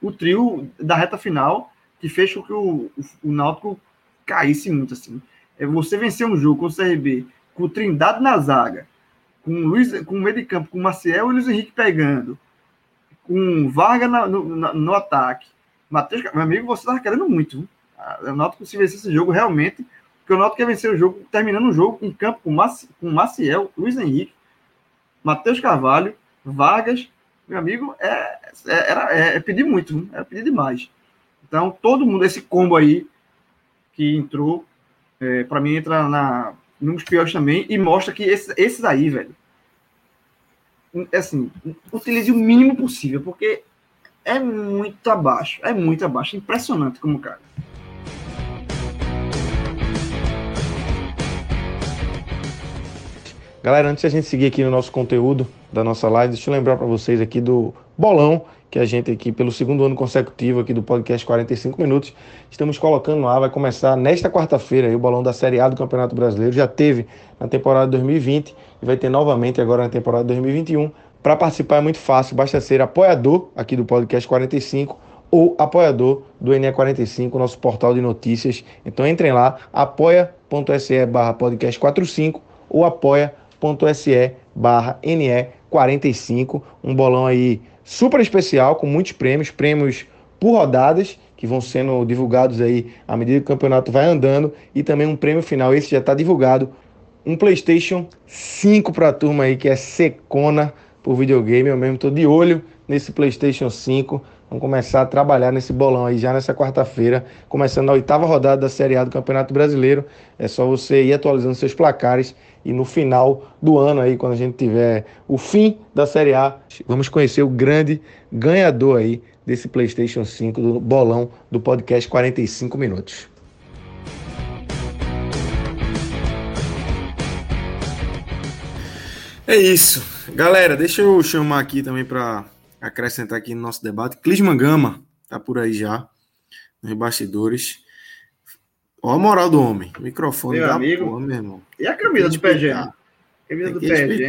O trio da reta final, que fez com que o, o, o Náutico caísse muito assim. É você vencer um jogo com o CRB, com o Trindade na zaga, com o, Luiz, com o meio de campo, com o Maciel e o Luiz Henrique pegando, com Varga na, no, no, ataque. Matheus, meu amigo, você estava querendo muito. Noto que se vencer esse jogo realmente, porque eu noto que vencer o jogo, terminando o jogo em campo com, Maci, com Maciel, Luiz Henrique, Matheus Carvalho, Vargas, meu amigo, é, é, era, é, é pedir muito, é pedir demais. Então, todo mundo, esse combo aí, que entrou, é, para mim, entra na, nos piores também, e mostra que esses, esses aí, velho, é assim, utilize o mínimo possível, porque é muito abaixo. É muito abaixo. Impressionante como cara. Galera, antes de a gente seguir aqui no nosso conteúdo da nossa live, deixa eu lembrar para vocês aqui do bolão que a gente aqui, pelo segundo ano consecutivo aqui do podcast 45 Minutos, estamos colocando lá. Vai começar nesta quarta-feira o bolão da Série A do Campeonato Brasileiro. Já teve na temporada 2020 e vai ter novamente agora na temporada 2021. Para participar é muito fácil, basta ser apoiador aqui do podcast 45 ou apoiador do NE45, nosso portal de notícias. Então entrem lá, apoia.se barra podcast 45 ou apoia.se barra NE45, um bolão aí super especial, com muitos prêmios, prêmios por rodadas, que vão sendo divulgados aí à medida que o campeonato vai andando, e também um prêmio final, esse já está divulgado, um PlayStation 5 para a turma aí, que é secona por videogame, eu mesmo estou de olho nesse PlayStation 5, Vamos começar a trabalhar nesse bolão aí já nessa quarta-feira, começando a oitava rodada da Série A do Campeonato Brasileiro. É só você ir atualizando seus placares e no final do ano aí, quando a gente tiver o fim da Série A, vamos conhecer o grande ganhador aí desse PlayStation 5 do bolão do podcast 45 minutos. É isso. Galera, deixa eu chamar aqui também para acrescentar aqui no nosso debate. Clisman Gama tá por aí já, nos bastidores. Ó a moral do homem. Microfone meu amigo. Porra, meu irmão. E a camisa do PG? Camisa do PG.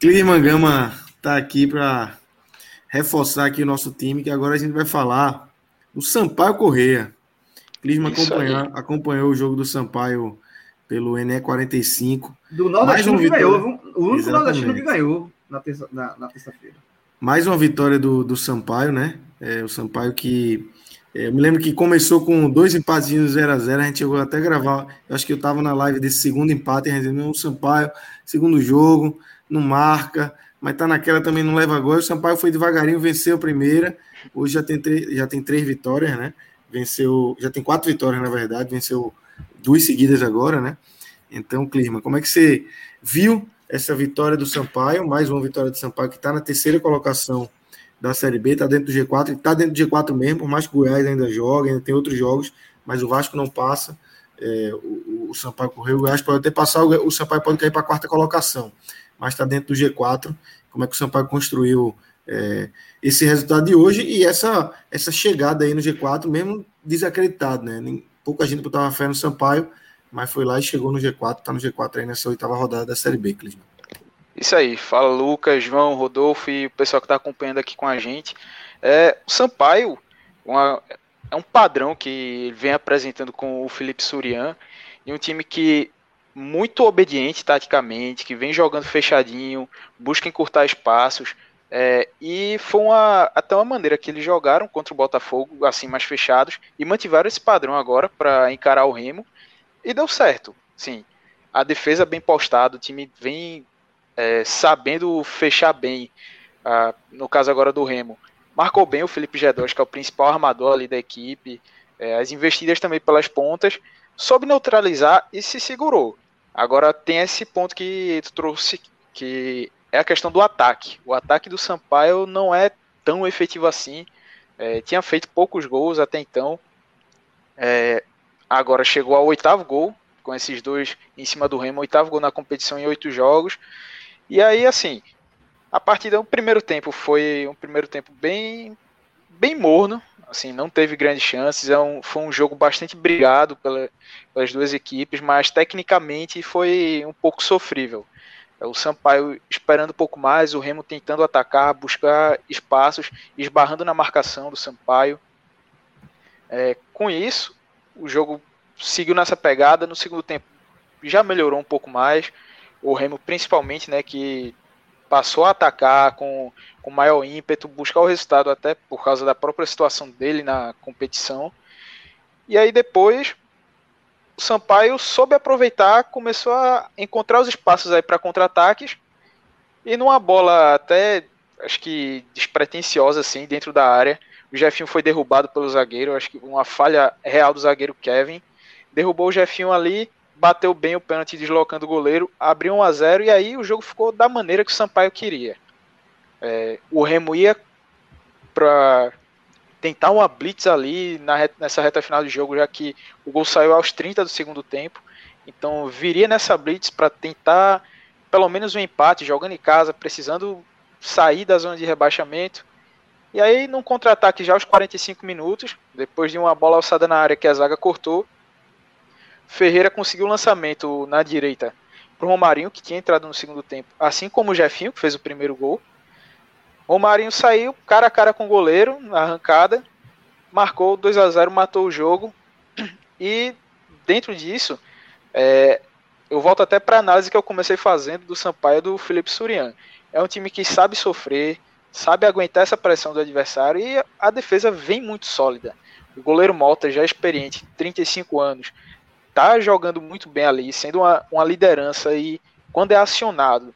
Clisman Gama tá aqui para reforçar aqui o nosso time, que agora a gente vai falar do Sampaio Correia. Clisman acompanhou o jogo do Sampaio pelo NE45. Do Nordestino um que ganhou, o único Nordestino que ganhou na terça-feira. Na, na terça Mais uma vitória do, do Sampaio, né? É, o Sampaio que. É, eu me lembro que começou com dois empatezinhos 0 a 0 a gente chegou até a gravar. Eu acho que eu estava na live desse segundo empate, a gente o Sampaio, segundo jogo, não marca, mas tá naquela também, não leva gol. O Sampaio foi devagarinho, venceu a primeira. Hoje já tem, três, já tem três vitórias, né? Venceu, já tem quatro vitórias, na verdade, venceu duas seguidas agora, né? Então, Clima, como é que você viu essa vitória do Sampaio, mais uma vitória do Sampaio, que está na terceira colocação da Série B, está dentro do G4, está dentro do G4 mesmo, por mais que o Goiás ainda joga, ainda tem outros jogos, mas o Vasco não passa, é, o, o, Sampaio correu, o Goiás pode até passar, o, o Sampaio pode cair para a quarta colocação, mas está dentro do G4, como é que o Sampaio construiu é, esse resultado de hoje e essa, essa chegada aí no G4, mesmo desacreditado, né? Nem, pouca gente botava fé no Sampaio, mas foi lá e chegou no G4, tá no G4 aí nessa oitava rodada da Série B, Clisman. Isso aí, fala Lucas, João, Rodolfo e o pessoal que está acompanhando aqui com a gente. É, o Sampaio uma, é um padrão que vem apresentando com o Felipe Surian e um time que muito obediente taticamente, que vem jogando fechadinho, busca encurtar espaços. É, e foi uma, até uma maneira que eles jogaram contra o Botafogo, assim, mais fechados, e mantiveram esse padrão agora para encarar o Remo. E deu certo. Sim, a defesa bem postada, o time vem é, sabendo fechar bem. Ah, no caso agora do Remo. Marcou bem o Felipe Gedós, que é o principal armador ali da equipe. É, as investidas também pelas pontas. Soube neutralizar e se segurou. Agora tem esse ponto que tu trouxe, que é a questão do ataque. O ataque do Sampaio não é tão efetivo assim. É, tinha feito poucos gols até então. É, Agora chegou ao oitavo gol, com esses dois em cima do Remo, oitavo gol na competição em oito jogos. E aí, assim, a partida, o primeiro tempo foi um primeiro tempo bem, bem morno, assim, não teve grandes chances. É um, foi um jogo bastante brigado pela, pelas duas equipes, mas tecnicamente foi um pouco sofrível. O Sampaio esperando um pouco mais, o Remo tentando atacar, buscar espaços, esbarrando na marcação do Sampaio. É, com isso, o jogo seguiu nessa pegada. No segundo tempo já melhorou um pouco mais. O Remo, principalmente, né, que passou a atacar com, com maior ímpeto, buscar o resultado até por causa da própria situação dele na competição. E aí depois o Sampaio soube aproveitar, começou a encontrar os espaços aí para contra-ataques e numa bola até acho que despretensiosa assim dentro da área, o Jefinho foi derrubado pelo zagueiro, acho que uma falha real do zagueiro Kevin. Derrubou o Jefinho ali, bateu bem o pênalti deslocando o goleiro, abriu 1 a 0 e aí o jogo ficou da maneira que o Sampaio queria. É, o Remo ia para tentar uma blitz ali na nessa reta final do jogo, já que o gol saiu aos 30 do segundo tempo. Então viria nessa blitz para tentar pelo menos um empate, jogando em casa, precisando sair da zona de rebaixamento. E aí, num contra-ataque já aos 45 minutos, depois de uma bola alçada na área que a zaga cortou, Ferreira conseguiu o lançamento na direita para o Romarinho, que tinha entrado no segundo tempo, assim como o Jefinho, que fez o primeiro gol. Romarinho saiu cara a cara com o goleiro na arrancada, marcou 2 a 0 matou o jogo. E dentro disso, é, eu volto até para a análise que eu comecei fazendo do Sampaio do Felipe Surian. É um time que sabe sofrer, sabe aguentar essa pressão do adversário e a defesa vem muito sólida. O goleiro Malta, já experiente, 35 anos, tá jogando muito bem ali, sendo uma, uma liderança e quando é acionado,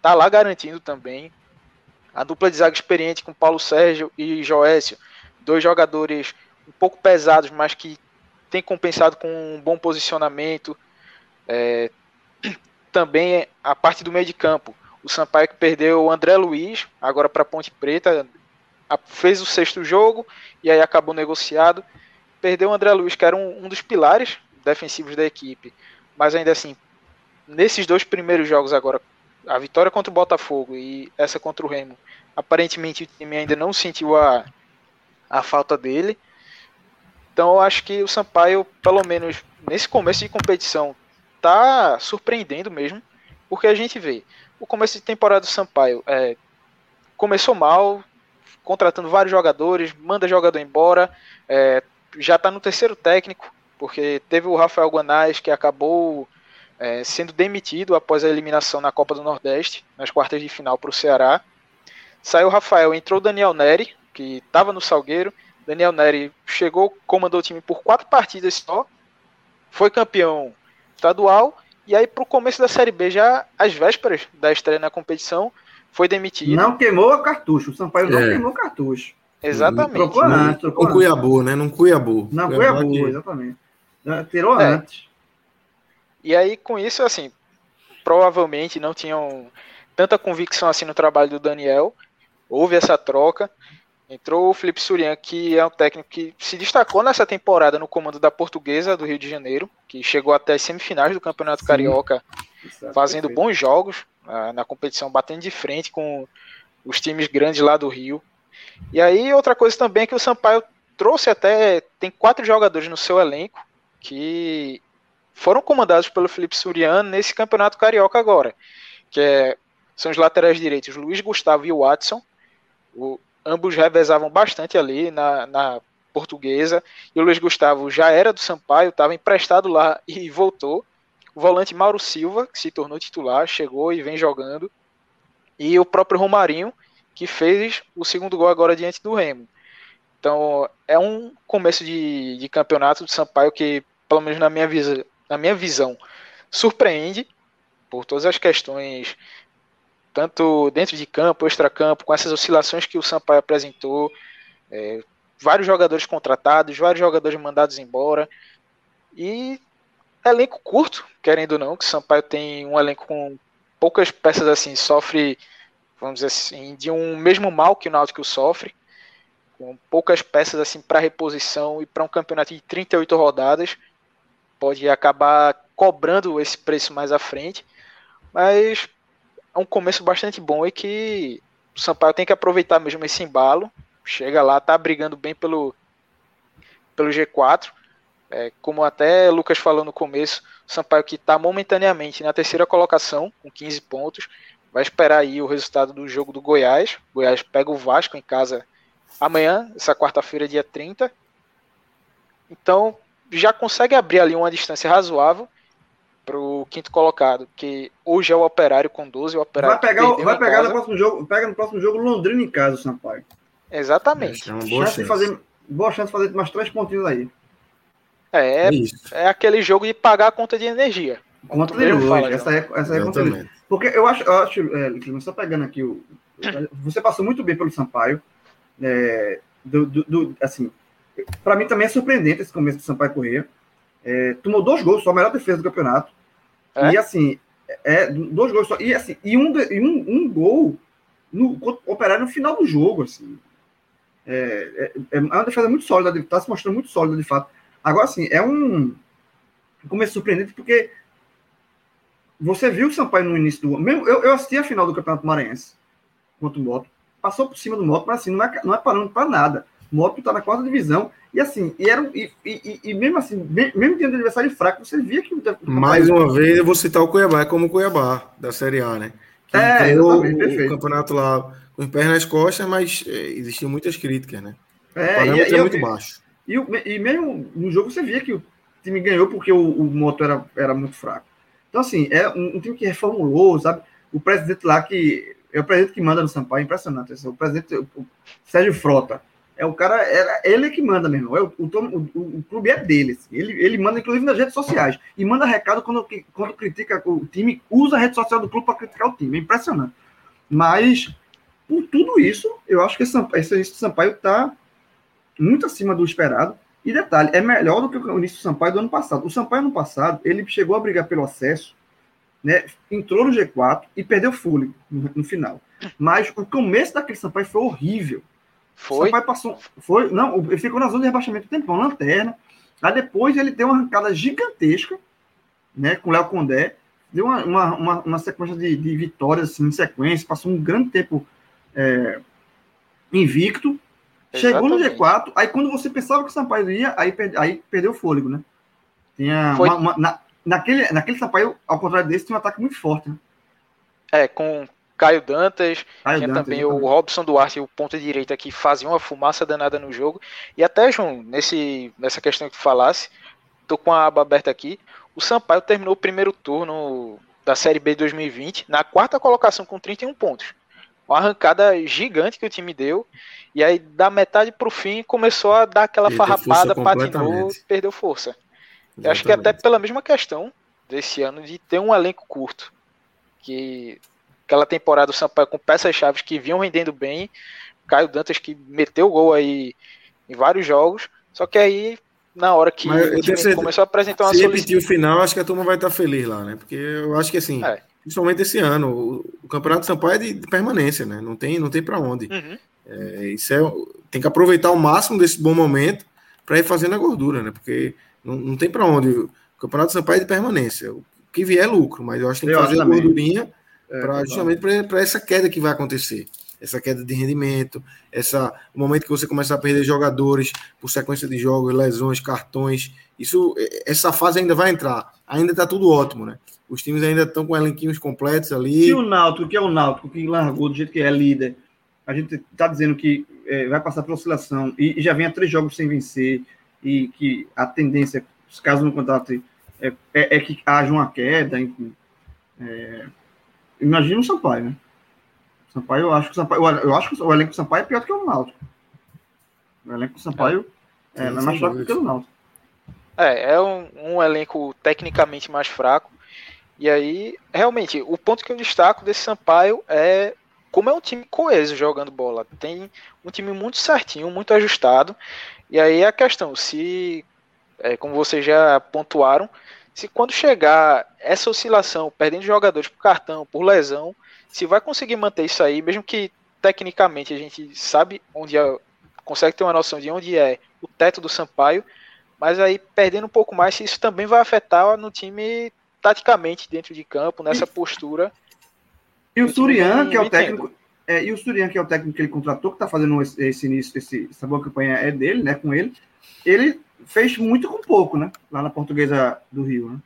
tá lá garantindo também. A dupla de zaga experiente com Paulo Sérgio e Joécio, dois jogadores um pouco pesados, mas que tem compensado com um bom posicionamento. É, também a parte do meio de campo. O Sampaio que perdeu o André Luiz, agora para Ponte Preta, fez o sexto jogo e aí acabou negociado. Perdeu o André Luiz, que era um, um dos pilares defensivos da equipe. Mas ainda assim, nesses dois primeiros jogos agora, a vitória contra o Botafogo e essa contra o Remo, aparentemente o time ainda não sentiu a, a falta dele. Então eu acho que o Sampaio, pelo menos nesse começo de competição, tá surpreendendo mesmo, porque a gente vê o começo de temporada do Sampaio é, começou mal, contratando vários jogadores, manda jogador embora, é, já está no terceiro técnico, porque teve o Rafael Guanais que acabou é, sendo demitido após a eliminação na Copa do Nordeste, nas quartas de final para o Ceará. Saiu o Rafael, entrou o Daniel Neri, que estava no Salgueiro. Daniel Neri chegou, comandou o time por quatro partidas só, foi campeão estadual. E aí, para o começo da Série B, já às vésperas da estreia na competição, foi demitido. Não queimou a cartucho. O Sampaio é. não queimou cartucho. Exatamente. Trocou antes. Trocou no Cuiabu, né? Não Cuiabu. Não, Cuiabu, Cuiabu exatamente. Tirou é. antes. E aí, com isso, assim, provavelmente não tinham tanta convicção assim no trabalho do Daniel. Houve essa troca. Entrou o Felipe Surian, que é um técnico que se destacou nessa temporada no comando da Portuguesa do Rio de Janeiro, que chegou até as semifinais do Campeonato Sim. Carioca, Exato, fazendo perfeito. bons jogos uh, na competição, batendo de frente com os times grandes lá do Rio. E aí, outra coisa também é que o Sampaio trouxe até. Tem quatro jogadores no seu elenco que foram comandados pelo Felipe Surian nesse Campeonato Carioca agora, que é, são os laterais direitos Luiz Gustavo e Watson. O, ambos revezavam bastante ali na, na portuguesa. E o Luiz Gustavo já era do Sampaio, estava emprestado lá e voltou. O volante Mauro Silva, que se tornou titular, chegou e vem jogando. E o próprio Romarinho, que fez o segundo gol agora diante do Remo. Então é um começo de, de campeonato do Sampaio que, pelo menos na minha, visa, na minha visão, surpreende por todas as questões tanto dentro de campo, extra-campo, com essas oscilações que o Sampaio apresentou, é, vários jogadores contratados, vários jogadores mandados embora, e elenco curto, querendo ou não, que o Sampaio tem um elenco com poucas peças assim, sofre, vamos dizer assim, de um mesmo mal que o Náutico sofre, com poucas peças assim para reposição e para um campeonato de 38 rodadas, pode acabar cobrando esse preço mais à frente, mas é um começo bastante bom e que o Sampaio tem que aproveitar mesmo esse embalo. Chega lá, tá brigando bem pelo, pelo G4. É, como até Lucas falou no começo, o Sampaio que está momentaneamente na terceira colocação, com 15 pontos, vai esperar aí o resultado do jogo do Goiás. O Goiás pega o Vasco em casa amanhã, essa quarta-feira, dia 30. Então já consegue abrir ali uma distância razoável para o quinto colocado, que hoje é o Operário com 12, o Operário vai pegar, vai pegar no próximo jogo, pega no próximo jogo Londrina em casa, o Sampaio. Exatamente. É uma boa chance. De fazer, boa chance de fazer mais três pontinhos aí. É, é, é aquele jogo de pagar a conta de energia. Conta de luz, fala, essa é, essa é a conta de luz. Porque eu acho, eu acho é, só pegando aqui, o, você passou muito bem pelo Sampaio, é, do, do, do, assim, para mim também é surpreendente esse começo do Sampaio Corrêa. É, tomou dois gols, só a melhor defesa do campeonato. É? E assim, é, dois gols só. E, assim, e, um, e um, um gol no Operário no final do jogo, assim. É, é, é uma defesa muito sólida, está se mostrando muito sólida de fato. Agora, assim, é um começo surpreendente porque você viu o Sampaio no início do ano. Eu, eu assisti a final do Campeonato Maranhense contra o Moto, passou por cima do Moto, mas assim, não é, não é parando para nada. Moto está na quarta divisão, e assim, e, era, e, e, e mesmo assim, mesmo tendo adversário fraco, você via que. Mais uma vez, eu vou citar o Cuiabá como o Cuiabá, da Série A, né? Que é, o, campeonato lá com os pés nas costas, mas é, existiam muitas críticas, né? É, o parâmetro é muito baixo. E, e mesmo no jogo você via que o time ganhou porque o, o Moto era, era muito fraco. Então, assim, é um, um time que reformulou, sabe? O presidente lá que. É o presidente que manda no Sampaio, é impressionante. Assim, o presidente, o Sérgio Frota, é o cara, é, ele que manda mesmo. É o, o, o, o clube é dele. Assim. Ele, ele manda, inclusive, nas redes sociais. E manda recado quando, quando critica o time, usa a rede social do clube para criticar o time. É impressionante. Mas, por tudo isso, eu acho que esse, esse Sampaio está muito acima do esperado. E detalhe, é melhor do que o início do Sampaio do ano passado. O Sampaio, ano passado, ele chegou a brigar pelo acesso, né, entrou no G4 e perdeu fôlego no, no final. Mas o começo daquele Sampaio foi horrível. Foi? Sampaio passou. Foi, não, ele ficou na zona de rebaixamento do tempão, lanterna. Aí depois ele deu uma arrancada gigantesca, né, com o Léo Condé. Deu uma, uma, uma, uma sequência de, de, vitórias assim, em sequência, passou um grande tempo é, invicto. Chegou no G4, aí quando você pensava que o Sampaio ia, aí, aí perdeu o fôlego, né? Tinha uma, uma, na, naquele, naquele Sampaio, ao contrário desse, tinha um ataque muito forte. Né? É, com Caio Dantas, Caio tinha Dantas, também o Robson Duarte, o ponto direita que fazia uma fumaça danada no jogo. E até, João, nesse, nessa questão que tu falasse, tô com a aba aberta aqui. O Sampaio terminou o primeiro turno da Série B 2020 na quarta colocação com 31 pontos. Uma arrancada gigante que o time deu. E aí, da metade para o fim, começou a dar aquela perdeu farrapada, patinou, perdeu força. Exatamente. Eu acho que até pela mesma questão desse ano de ter um elenco curto. Que aquela temporada do Sampaio com peças-chave que vinham rendendo bem. Caio Dantas que meteu o gol aí em vários jogos. Só que aí, na hora que o time começou a apresentar uma Se repetir o final, acho que a turma vai estar feliz lá, né? Porque eu acho que assim, é. principalmente esse ano, o, o Campeonato de Sampaio é de, de, permanência, né? Não tem, não tem para onde. Uhum. É, isso é, tem que aproveitar o máximo desse bom momento para ir fazendo a gordura, né? Porque não, não tem para onde. O Campeonato de Sampaio é de permanência. O que vier é lucro, mas eu acho que tem que eu fazer a gordurinha é, pra, justamente para essa queda que vai acontecer. Essa queda de rendimento, essa, o momento que você começar a perder jogadores por sequência de jogos, lesões, cartões. Isso, essa fase ainda vai entrar. Ainda está tudo ótimo, né? Os times ainda estão com elenquinhos completos ali. E o Náutico, que é o Náutico, que largou do jeito que é líder, a gente está dizendo que é, vai passar por oscilação e, e, já vem a três jogos sem vencer e que a tendência, caso não contrate, é, é, é, que haja uma queda, enfim. É, Imagina o Sampaio, né? Sampaio, eu acho que o Sampaio, eu acho que o elenco do Sampaio é pior do que o Náutico. O elenco do Sampaio é, é mais fraco do que o Náutico. É, é um, um, elenco tecnicamente mais fraco. E aí, realmente, o ponto que eu destaco desse Sampaio é como é um time coeso jogando bola. Tem um time muito certinho, muito ajustado. E aí a questão, se, é, como vocês já pontuaram, se quando chegar essa oscilação, perdendo jogadores por cartão, por lesão, se vai conseguir manter isso aí, mesmo que tecnicamente a gente sabe onde é, consegue ter uma noção de onde é o teto do Sampaio, mas aí perdendo um pouco mais, isso também vai afetar no time taticamente dentro de campo, nessa postura. E o Surian, que é o técnico, é, e o Surian, que é o técnico que ele contratou, que está fazendo esse, esse início, esse, essa boa campanha é dele, né, com ele, ele fez muito com pouco, né? Lá na Portuguesa do Rio, né?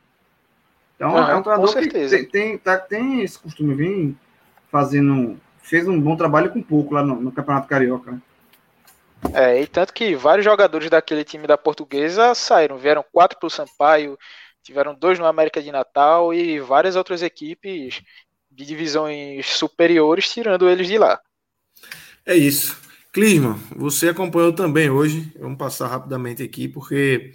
Então ah, é um treinador que tem, tem, tá, tem esse costume de vir fazendo. Fez um bom trabalho com pouco lá no, no Campeonato Carioca. Né? É, e tanto que vários jogadores daquele time da Portuguesa saíram, vieram quatro para o Sampaio, tiveram dois no América de Natal e várias outras equipes de divisões superiores tirando eles de lá. É isso. Clisma, você acompanhou também hoje, vamos passar rapidamente aqui, porque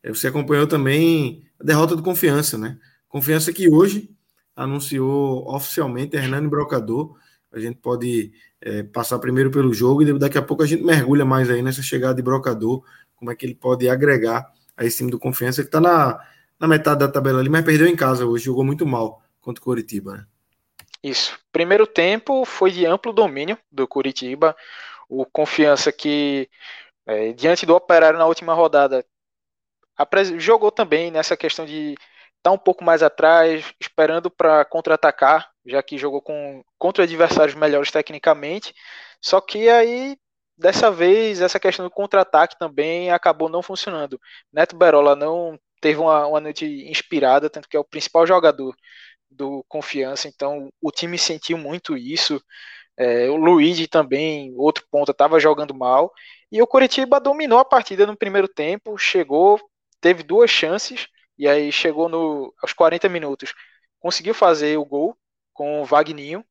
eh, você acompanhou também a derrota do Confiança, né? Confiança que hoje anunciou oficialmente Hernani Brocador. A gente pode é, passar primeiro pelo jogo e daqui a pouco a gente mergulha mais aí nessa chegada de Brocador, como é que ele pode agregar a esse time do Confiança, que está na, na metade da tabela ali, mas perdeu em casa hoje, jogou muito mal contra o Coritiba, né? Isso. Primeiro tempo foi de amplo domínio do Curitiba. O confiança que, é, diante do Operário na última rodada, jogou também nessa questão de estar tá um pouco mais atrás, esperando para contra-atacar, já que jogou com, contra adversários melhores tecnicamente. Só que aí, dessa vez, essa questão do contra-ataque também acabou não funcionando. Neto Berola não teve uma, uma noite inspirada, tanto que é o principal jogador do Confiança, então o time sentiu muito isso. É, o Luigi também, outro ponto, estava jogando mal. E o Curitiba dominou a partida no primeiro tempo, chegou, teve duas chances, e aí chegou no, aos 40 minutos, conseguiu fazer o gol com o Vagninho.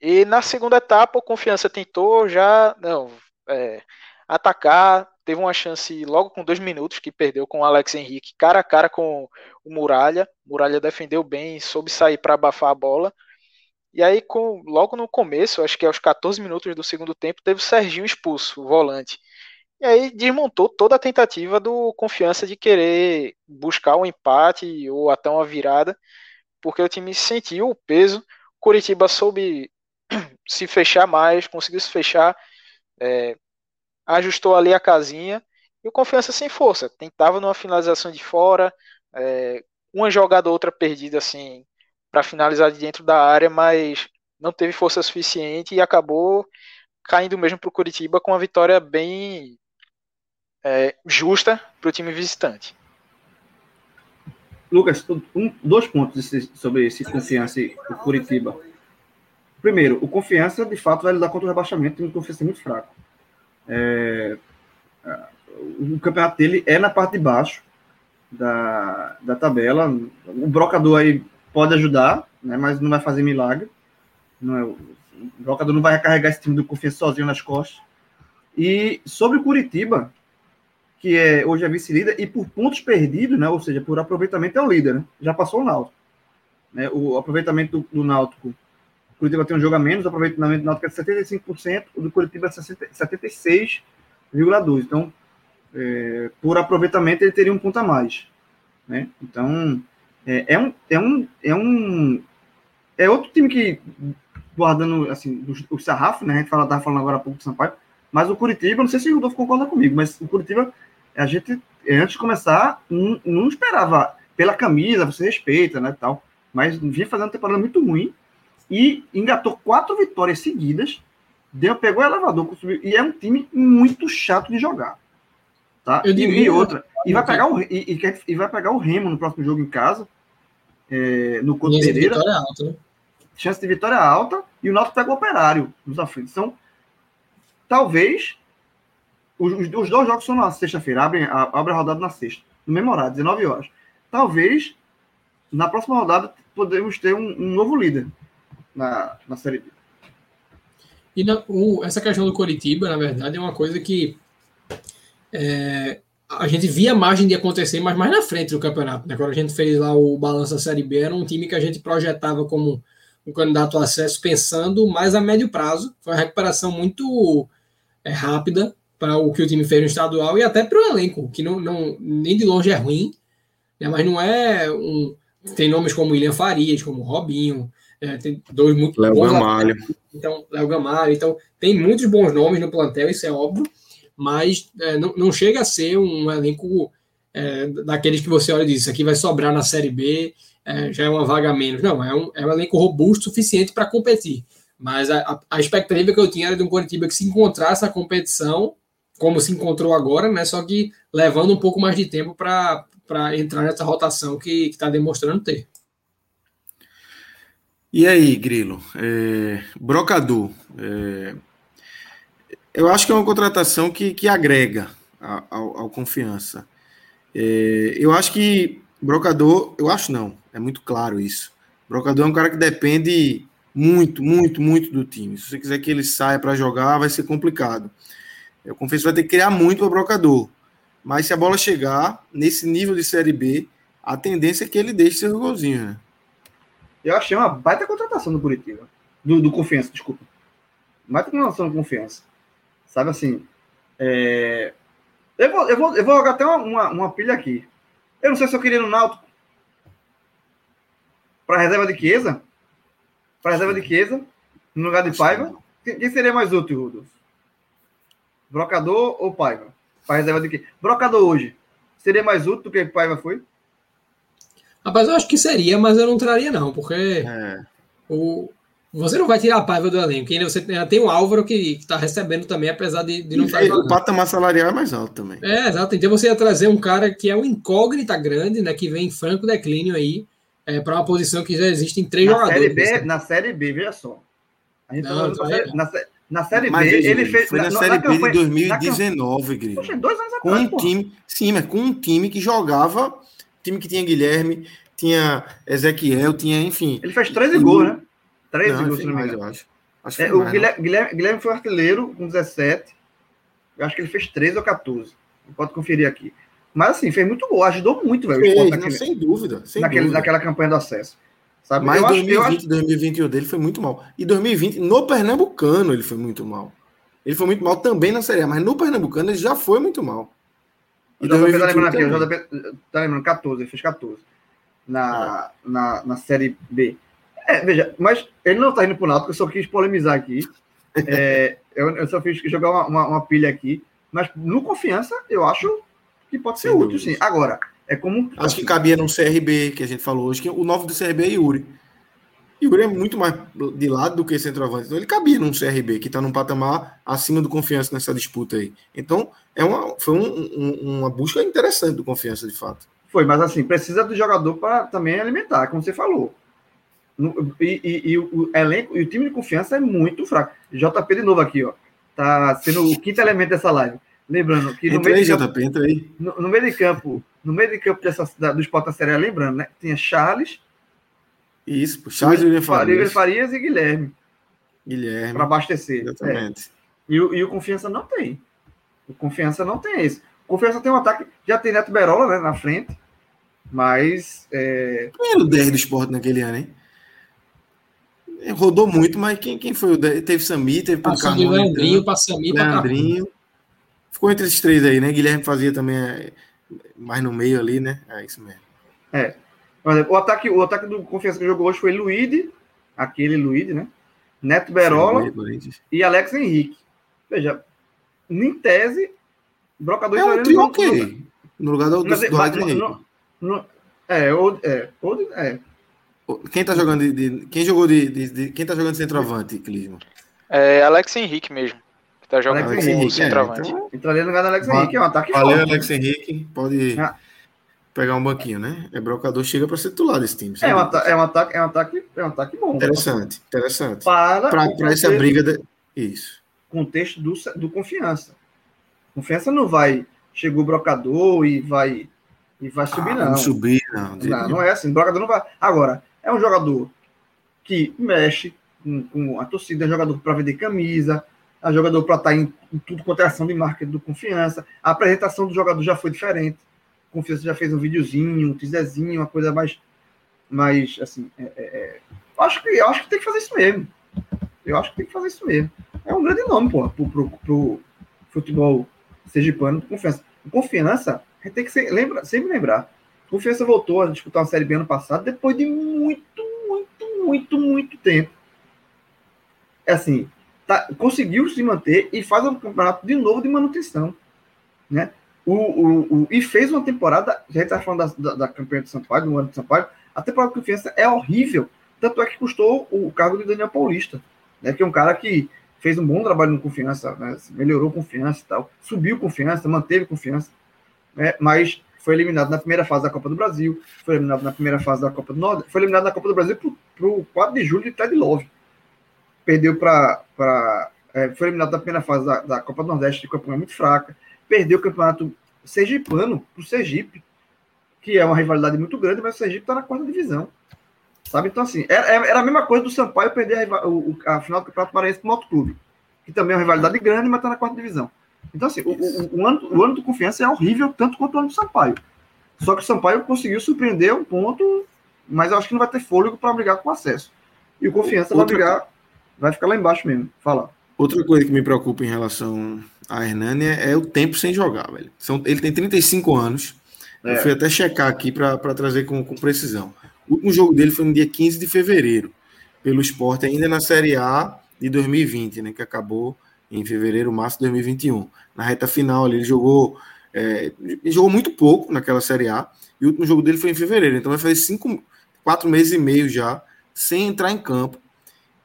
E na segunda etapa, o Confiança tentou já não, é, atacar, teve uma chance logo com dois minutos que perdeu com o Alex Henrique, cara a cara com o Muralha. Muralha defendeu bem, soube sair para abafar a bola. E aí, com, logo no começo, acho que aos 14 minutos do segundo tempo, teve o Serginho expulso, o volante. E aí desmontou toda a tentativa do confiança de querer buscar um empate ou até uma virada, porque o time sentiu o peso. Curitiba soube se fechar mais, conseguiu se fechar. É, ajustou ali a casinha e o Confiança sem força. Tentava numa finalização de fora, é, uma jogada ou outra perdida assim para finalizar de dentro da área, mas não teve força suficiente e acabou caindo mesmo para o Curitiba com uma vitória bem é, justa para o time visitante. Lucas, um, dois pontos sobre esse confiança e o Curitiba. Primeiro, o confiança de fato vai lidar contra o rebaixamento, tem um confiança muito fraco. É, o campeonato dele é na parte de baixo da, da tabela. O brocador aí pode ajudar, né, mas não vai fazer milagre. Não é, o brocador não vai carregar esse time do Confiança sozinho nas costas. E sobre o Curitiba, que é, hoje é vice-líder, e por pontos perdidos, né, ou seja, por aproveitamento é o líder, né, já passou o Náutico. Né, o aproveitamento do, do Náutico o Curitiba tem um jogo a menos, o aproveitamento do Náutico é 75%, o do Curitiba é 76,2%. Então, é, por aproveitamento, ele teria um ponto a mais. Né? Então, é, é, um, é, um, é um. É outro time que, guardando assim, o sarrafo, né? A gente estava falando agora há pouco do Sampaio, mas o Curitiba, não sei se o Rodolfo concorda comigo, mas o Curitiba, a gente, antes de começar, não, não esperava. Pela camisa, você respeita, né? Tal, mas vinha fazendo uma temporada muito ruim e engatou quatro vitórias seguidas, deu, pegou o elevador, subiu, e é um time muito chato de jogar. Tá? E, e, outra, e vai, pegar o, e, e, vai pegar o Remo no próximo jogo em casa, é, no Couto Pereira. De alta, né? Chance de vitória alta, e o Náutico pega o Operário nos aflitos. Então, talvez os, os, dois jogos são na sexta-feira, abrem, abre a rodada na sexta, no mesmo horário, 19 horas. Talvez na próxima rodada podemos ter um, um novo líder na, na Série B. E na, o, essa questão do Coritiba, na verdade, é uma coisa que é, a gente via a margem de acontecer, mas mais na frente do campeonato. Né? Quando a gente fez lá o balanço da Série B, era um time que a gente projetava como um candidato ao acesso pensando mais a médio prazo. Foi uma recuperação muito é, rápida para o que o time fez no estadual e até para o elenco, que não, não, nem de longe é ruim, né? mas não é um. Tem nomes como William Farias, como Robinho, é, tem dois muito Léo bons Gamalho. Então, Léo Gamalho. Então, tem muitos bons nomes no plantel, isso é óbvio, mas é, não, não chega a ser um elenco é, daqueles que você olha e diz: isso aqui vai sobrar na Série B, é, já é uma vaga menos. Não, é um, é um elenco robusto suficiente para competir. Mas a, a, expectativa que eu tinha era de um Coritiba que se encontrasse na competição, como se encontrou agora, né? Só que levando um pouco mais de tempo para entrar nessa rotação que está demonstrando ter. E aí, Grilo? É. É, eu acho que é uma contratação que, que agrega ao, ao confiança. É, eu acho que brocador, eu acho não, é muito claro isso. Brocador é um cara que depende muito, muito, muito do time. Se você quiser que ele saia para jogar, vai ser complicado. Eu confesso vai ter que criar muito para brocador. Mas se a bola chegar nesse nível de Série B, a tendência é que ele deixe seu golzinho, né? Eu achei uma baita contratação do Curitiba. Do, do Confiança, desculpa. Baita contratação do Confiança. Sabe assim. É... Eu, vou, eu, vou, eu vou jogar até uma, uma, uma, pilha aqui. Eu não sei se eu queria no Náutico para reserva de Chiesa, Para reserva de Chiesa, no lugar de Paiva. Quem, seria mais útil, Rudolf? Brocador ou Paiva? Para reserva de Chiesa. Brocador hoje, seria mais útil do que Paiva foi? Rapaz, eu acho que seria, mas eu não traria, não, porque É. o, você não vai tirar a Paiva do elenco. Ainda você tem, tem o Álvaro que está recebendo também, apesar de, de não estar E o jogando. patamar salarial é mais alto também. É, exato. Então você ia trazer um cara que é um incógnita grande, né? Que vem em franco declínio aí, é, para uma posição que já existe em três Na jogadores. série, B, né? na série B, veja só. A gente tá Não, falando na, é- série, na, sé- na série Mas B, ele fez. foi na, na- Série na B campanha- de na 2019, Grilo. Poxa, dois anos Com atrás, um pô. time, sim, mas com um time que jogava, time que tinha Guilherme, tinha Ezequiel, tinha, enfim. Ele fez 13 Não, gols, né? 13 Não, gols, se não me engano. eu acho. Acho É, o mais, Guilherme, Guilherme, Guilherme foi artilheiro com 17. Eu acho que ele fez 13 ou 14. Pode conferir aqui. Mas assim, fez muito gol, ajudou muito, velho. Fez, não, sem dúvida. Sem naquele- dúvida. naquela campanha do acesso. Sabe? Mas eu, acho, eu 2020 acho 2021 dele foi muito mal. E 2020, no Pernambucano, ele foi muito mal. Ele foi muito mal também na Série A, mas no Pernambucano ele já foi muito mal. O JP tá 2021 lembrando aqui, o. JP tá lembrando 14, ele fez 14 na, É. na, na série B. É, veja, mas ele não tá indo pro Náutico, eu só quis polemizar aqui. É, eu, eu só fiz jogar uma, uma, uma pilha aqui, mas no confiança eu acho que pode ser Sem útil, sim. Agora, é como. Acho que cabia no CRB, que a gente falou hoje, que o novo do CRB é Yuri. Yuri é muito mais de lado do que centroavante. Então ele cabia num CRB, que está num patamar acima do confiança nessa disputa aí. Então, é uma, foi um- um- uma busca interessante do confiança, de fato. Foi, mas assim, precisa do jogador para também alimentar, como você falou. E, e- e o elenco e o time de confiança é muito fraco. JP de novo aqui, ó. Tá sendo o quinto elemento dessa live. Lembrando que no Entra meio, aí, de campo, JP, entra aí. no, no meio de campo, no meio de campo dessa, da, do Sport Série A, lembrando, né? Tinha Charles, Isso, pô. Charles William Farias, Farias, Farias e Guilherme Guilherme. para abastecer. É. Exatamente. E, o- e o Confiança não tem. O Confiança não tem esse. O Confiança tem um ataque, já tem Neto Berola né, na frente, mas é, Quem era o 10 do esporte naquele ano, hein? É, Rodou muito, mas quem, quem foi o 10? Teve Sami, teve Passou de Carmona, Leandrinho para Sami para Leandrinho. Ficou entre esses três aí, né? Guilherme fazia também é, mais no meio ali, né? É isso mesmo. Exemplo, o ataque, o ataque do Confiança que jogou hoje foi Luíde, aquele Luíde, né? Neto Berola Sim, e Alex Henrique. Veja, em tese, Brocador É um trio ok. No lugar do, do, do Alex Henrique. é, ou, é, ou, é, Quem tá jogando de, de- Quem jogou de, de- de- Quem tá jogando de centroavante, Clisma? É Alex Henrique mesmo, que tá jogando Alex Henrique, centroavante. É, então, entraria no lugar do Alex Henrique, é um ataque valeu, forte. Alex Henrique. Pode Ah. pegar um banquinho, né? É brocador, chega para ser titular desse time. É um, é um ataque, é um ataque, é um ataque bom. Interessante, interessante. Para Para essa briga. De... Isso. contexto do, do confiança. Confiança não vai, chegou o brocador e vai e vai subir, Ah, não. Não subir, não. Não, não é assim. O brocador não vai. Agora, é um jogador que mexe com, com a torcida, é um jogador para vender camisa, é um jogador para estar em, em tudo quanto é ação de marketing do confiança. A apresentação do jogador já foi diferente. Confiança já fez um videozinho, um teaserzinho, uma coisa mais. mais assim. é- é- é. Acho que, acho que tem que fazer isso mesmo. Eu acho que tem que fazer isso mesmo. É um grande nome, pô, pro, pro, pro futebol sergipano confiança. Confiança, a gente tem que ser, lembra, sempre lembrar. Confiança voltou a disputar uma Série B ano passado depois de muito, muito, muito, muito tempo. É assim, tá, conseguiu se manter e faz um campeonato de novo de manutenção. Né? O, o, o- e fez uma temporada, gente está falando da, da, da campanha de Sampaio, do ano de Sampaio, a temporada de confiança é horrível. Tanto é que custou o cargo de Daniel Paulista, né? que é um cara que fez um bom trabalho no confiança, né? melhorou confiança e tal, subiu confiança, manteve confiança, né? mas foi eliminado na primeira fase da Copa do Brasil, foi eliminado na primeira fase da Copa do Nordeste, foi eliminado na Copa do Brasil para o 4 de julho de Ted Love. Perdeu para. É, foi eliminado na primeira fase da, da Copa do Nordeste, de campanha muito fraca. Perdeu o campeonato sergipano para o Sergipe, que é uma rivalidade muito grande, mas o Sergipe está na quarta divisão. Sabe? Então, assim, era, era a mesma coisa do Sampaio perder a, a final do Campeonato Paraense para o Moto Clube, que também é uma rivalidade grande, mas está na quarta divisão. Então, assim, o, o- o ano, o ano do Confiança é horrível, tanto quanto o ano do Sampaio. Só que o Sampaio conseguiu surpreender um ponto, mas eu acho que não vai ter fôlego para brigar com o acesso. E o Confiança vai Outra- brigar, vai ficar lá embaixo mesmo. Fala. Outra coisa que me preocupa em relação a Hernani é, é o tempo sem jogar, velho. São, ele tem 35 anos. É. Eu fui até checar aqui para trazer com, com precisão. O último jogo dele foi no dia 15 de fevereiro. pelo esporte ainda na Série A de 2020, né? Que acabou em fevereiro, março de 2021. Na reta final ele jogou, é, ele jogou muito pouco naquela Série A, e o último jogo dele foi em fevereiro, então vai fazer cinco, quatro meses e meio já sem entrar em campo.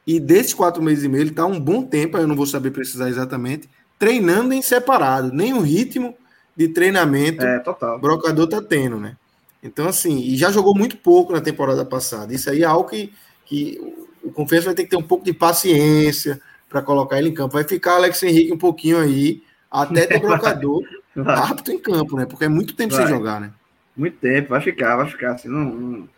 E desses quatro meses e meio, ele está um bom tempo, eu não vou saber precisar exatamente, treinando em separado. Nem o ritmo de treinamento é, total. o brocador está tendo, né? Então, assim, e já jogou muito pouco na temporada passada. Isso aí é algo que, que o Confiança vai ter que ter um pouco de paciência para colocar ele em campo. Vai ficar Alex Henrique um pouquinho aí, até ter brocador apto em campo, né? Porque é muito tempo vai. sem jogar, né? Muito tempo, vai ficar, vai ficar assim, não, não,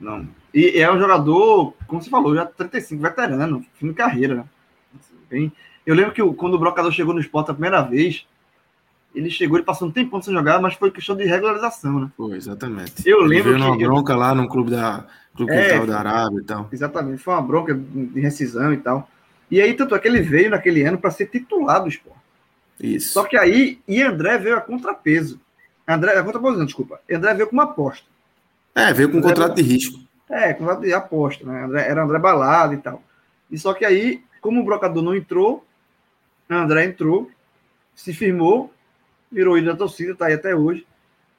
não. E é um jogador, como você falou, já 35, veterano, fim de carreira, né? Bem, eu lembro que quando o Brocador chegou no esporte a primeira vez, ele chegou, ele passou um tempo sem jogar, mas foi questão de regularização, né? Foi, exatamente. Eu lembro ele veio que. uma bronca eu... lá no clube da clube é, da Arábia e tal. Exatamente, foi uma bronca de rescisão e tal. E aí, tanto é que ele veio naquele ano para ser titular do esporte. Isso. Só que aí, e André veio a contrapeso. André, a contraposição, desculpa. André veio com uma aposta. É, veio com um contrato de risco. É, contrato de aposta, né? André, era André Balado e tal. E só que aí, como o brocador não entrou, André entrou, se firmou, virou ídolo da torcida, tá aí até hoje.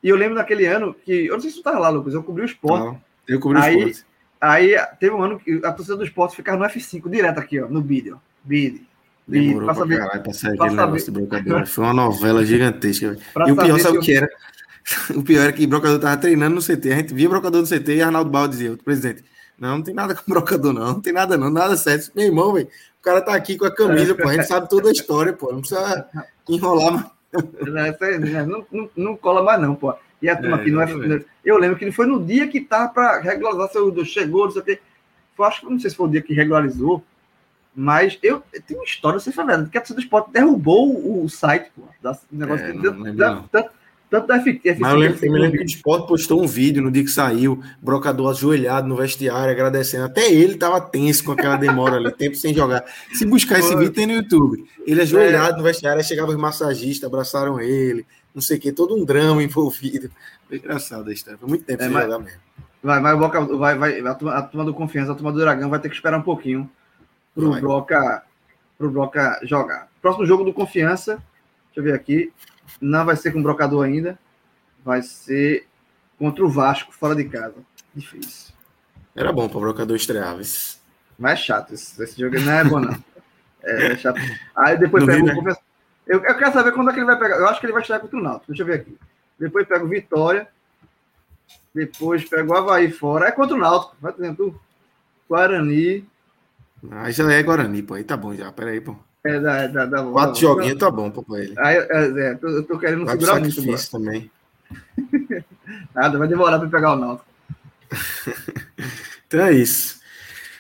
E eu lembro naquele ano que, eu não sei se tu tava lá, Lucas, eu cobri o esporte. Eu cobri o esporte. Aí teve um ano que a torcida do esporte ficava no F5, direto aqui, ó, no vídeo. Bid. Demorou pra, saber, caralho pra sair aquele negócio do brocador. Foi uma novela gigantesca. e o pior, sabe o que era? O pior era que o brocador tava treinando no CT. A gente via o brocador no CT e Arnaldo Baldo dizia, o presidente, não, não tem nada com brocador, não. Não tem nada, não. Nada certo. Meu irmão, velho, o cara tá aqui com a camisa, pô. A gente sabe toda a história, pô. Não precisa enrolar mais. Não, não, não cola mais, não, pô. E a turma é, aqui não é. Eu lembro que foi no dia que tava para regularizar seu chegou, não sei o quê. Foi, acho que não sei se foi o dia que regularizou, mas eu, eu tenho uma história, você falando, que a torcida do esporte derrubou o, o site, pô. Da, negócio é, não, não, tanto, tanto da FT. Mas eu lembro, eu me lembro que o Sport postou um vídeo no dia que saiu, brocador ajoelhado no vestiário, agradecendo. Até ele tava tenso com aquela demora ali, tempo sem jogar. Se buscar esse vídeo, tem no YouTube. Ele ajoelhado é. no vestiário, aí chegava os massagistas, abraçaram ele, não sei o que, todo um drama envolvido. Foi engraçado a história. Foi muito tempo é, sem mas, jogar mesmo. Vai, vai, vai, vai, a, turma, a turma do Confiança, a turma do Dragão vai ter que esperar um pouquinho pro vai. Broca, pro Broca jogar. Próximo jogo do Confiança, deixa eu ver aqui. Não vai ser com o Brocador ainda. Vai ser contra o Vasco, fora de casa. Difícil. Era bom para o Brocador estrear, mas... mas é chato. Esse, esse jogo não é bom, não. É, é chato. Aí depois pega o né? Eu, eu, quero saber quando é que ele vai pegar. Eu acho que ele vai estrear contra o Náutico. Deixa eu ver aqui. Depois pega o Vitória. Depois pega o Havaí fora. É contra o Náutico. Vai tendo Guarani. Aí já é Guarani, pô. Aí tá bom já. Pera aí, pô. É, da, da, da, Quatro da, joguinhos tá bom pra ele. Aí, é, é, tô, eu tô querendo vai segurar muito. Difícil também. Nada, vai demorar para pegar o Náutico. então é isso.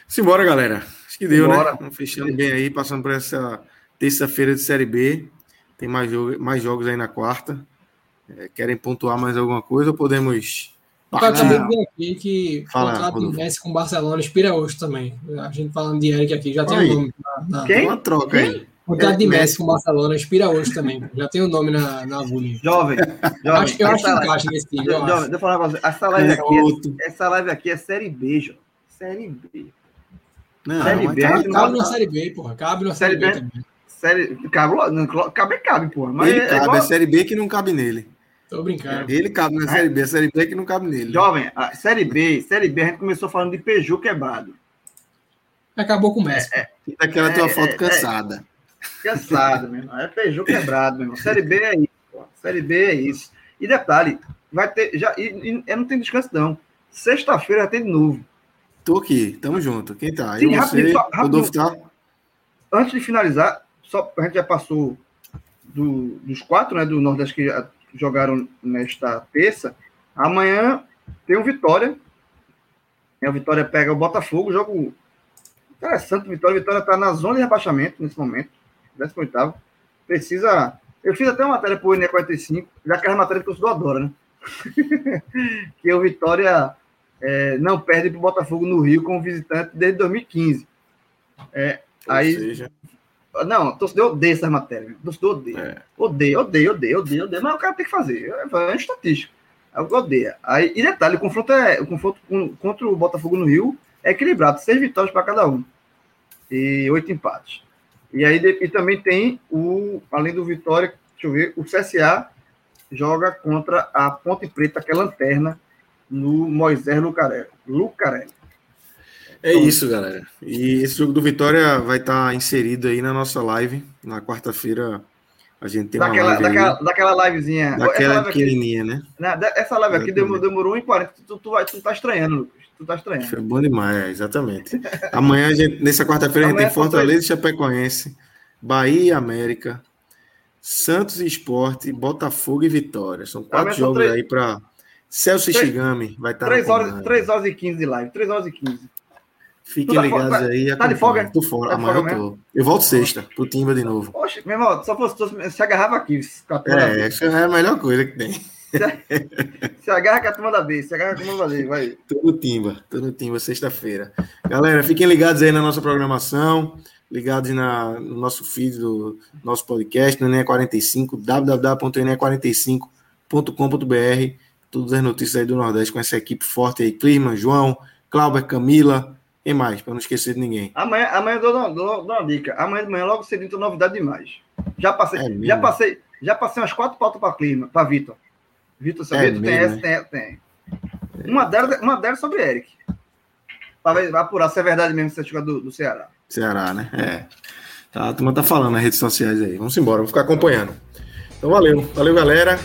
Simbora, galera. Acho que deu, Simbora. né? Vamos fechando bem aí, passando por essa terça-feira de Série B. Tem mais, jogo, mais jogos aí na quarta. É, querem pontuar mais alguma coisa ou podemos eu acabei de ver aqui que o contrato do Messi com o Barcelona expira hoje também. A gente falando de Eric aqui, já tem o um nome. Na, Quem? Uma troca aí. O contrato de Messi com o Barcelona expira hoje também. Já tem o um nome na, na agulha. Jovem, jovem. Acho que eu acho que encaixa nesse time. Jovem, jovem, deixa eu falar uma coisa. Essa live, é aqui é, essa live aqui é Série B, João. Série B. Não, série B. Cabe, cabe na Série B, porra. Cabe na Série, série B, B também. Série, cabe, cabe, cabe, porra. Mas Ele é, cabe, é, igual... é Série B que não cabe nele. Tô brincando. Ele cabe na Série B, a Série B é que não cabe nele. Jovem, a Série B, Série B, a gente começou falando de Peugeot quebrado. Acabou com o Messi. É, é, daquela tua é, foto é, cansada. É, cansada, meu irmão. É Peugeot quebrado, meu irmão. Série B é isso. Pô. Série B é isso. E detalhe, vai ter. Já, e, e não tem descanso, não. Sexta-feira tem de novo. Tô aqui, tamo junto. Quem tá? Sim, Eu, você, só, Rodolfo tá? Antes de finalizar, só, a gente já passou do, dos quatro, né, do Nordeste que jogaram nesta terça. Amanhã tem o Vitória. A Vitória pega o Botafogo, jogo interessante. Vitória, Vitória está na zona de rebaixamento nesse momento, 18. Precisa. Eu fiz até uma matéria para o NE45, já que é a matéria que o torcedor adora, né? que o Vitória é, não perde para o Botafogo no Rio como visitante desde 2015. É, aí, seja... Não, torcedor odeia essas matérias. Torcedor odeia. É. Odeia, odeia, odeia, odeia, odeia. Mas o cara tem que fazer. É, é estatístico. Odeia. Aí, e detalhe, o confronto é o confronto contra o Botafogo no Rio é equilibrado, seis vitórias para cada um e oito empates. E aí e também tem o, além do Vitória, deixa eu ver, o CSA joga contra a Ponte Preta, que é lanterna, no Moisés Lucarelli. Lucarelli. É isso, galera. E esse jogo do Vitória vai estar inserido aí na nossa live. Na quarta-feira a gente tem daquela, uma live daquela, aí, daquela livezinha. Daquela live pequenininha, aqui, né? Essa live aqui demorou, demorou 1h40. Tu, tu, vai, tu tá estranhando, Lucas. Tu tá estranhando. Foi bom demais, é, exatamente. Amanhã, a gente, nessa quarta-feira, a gente tem Fortaleza e Chapecoense, Bahia e América, Santos e Esporte, Botafogo e Vitória. São quatro jogos três... aí para Celso Shigami vai estar 3 horas, 3 horas e 15 de live. 3 horas e 15. Fiquem tá ligados aí. Tá de folga? Tô fora. Tá Amanhã eu tô. Eu volto sexta pro Timba de novo. Poxa, meu irmão, só fosse tu se agarrava aqui. É, essa é a melhor coisa que tem. Se, agarra com a turma da B, se agarra com a turma da B, vai. Tô no Timba, tô no Timba sexta-feira. Galera, fiquem ligados aí na nossa programação, ligados na, no nosso feed do nosso podcast, no ENE45, www.ene45.com.br. Todas as notícias aí do Nordeste com essa equipe forte aí. Clima, João, Cláudio, Camila, mais, para não esquecer de ninguém. Amanhã, amanhã eu dou, dou, dou uma dica. Amanhã de manhã logo cedo tem novidade demais. Já passei, é já passei, já passei umas quatro pautas para clima, para Vitor. Vitor Sabeto é tem essa, tem, tem. Uma delas, uma delas sobre Eric. Para apurar se é verdade mesmo se é jogador do, do Ceará. Ceará, né? É. Tá, a turma tá falando nas redes sociais aí. Vamos embora, vamos ficar acompanhando. Então valeu, valeu galera.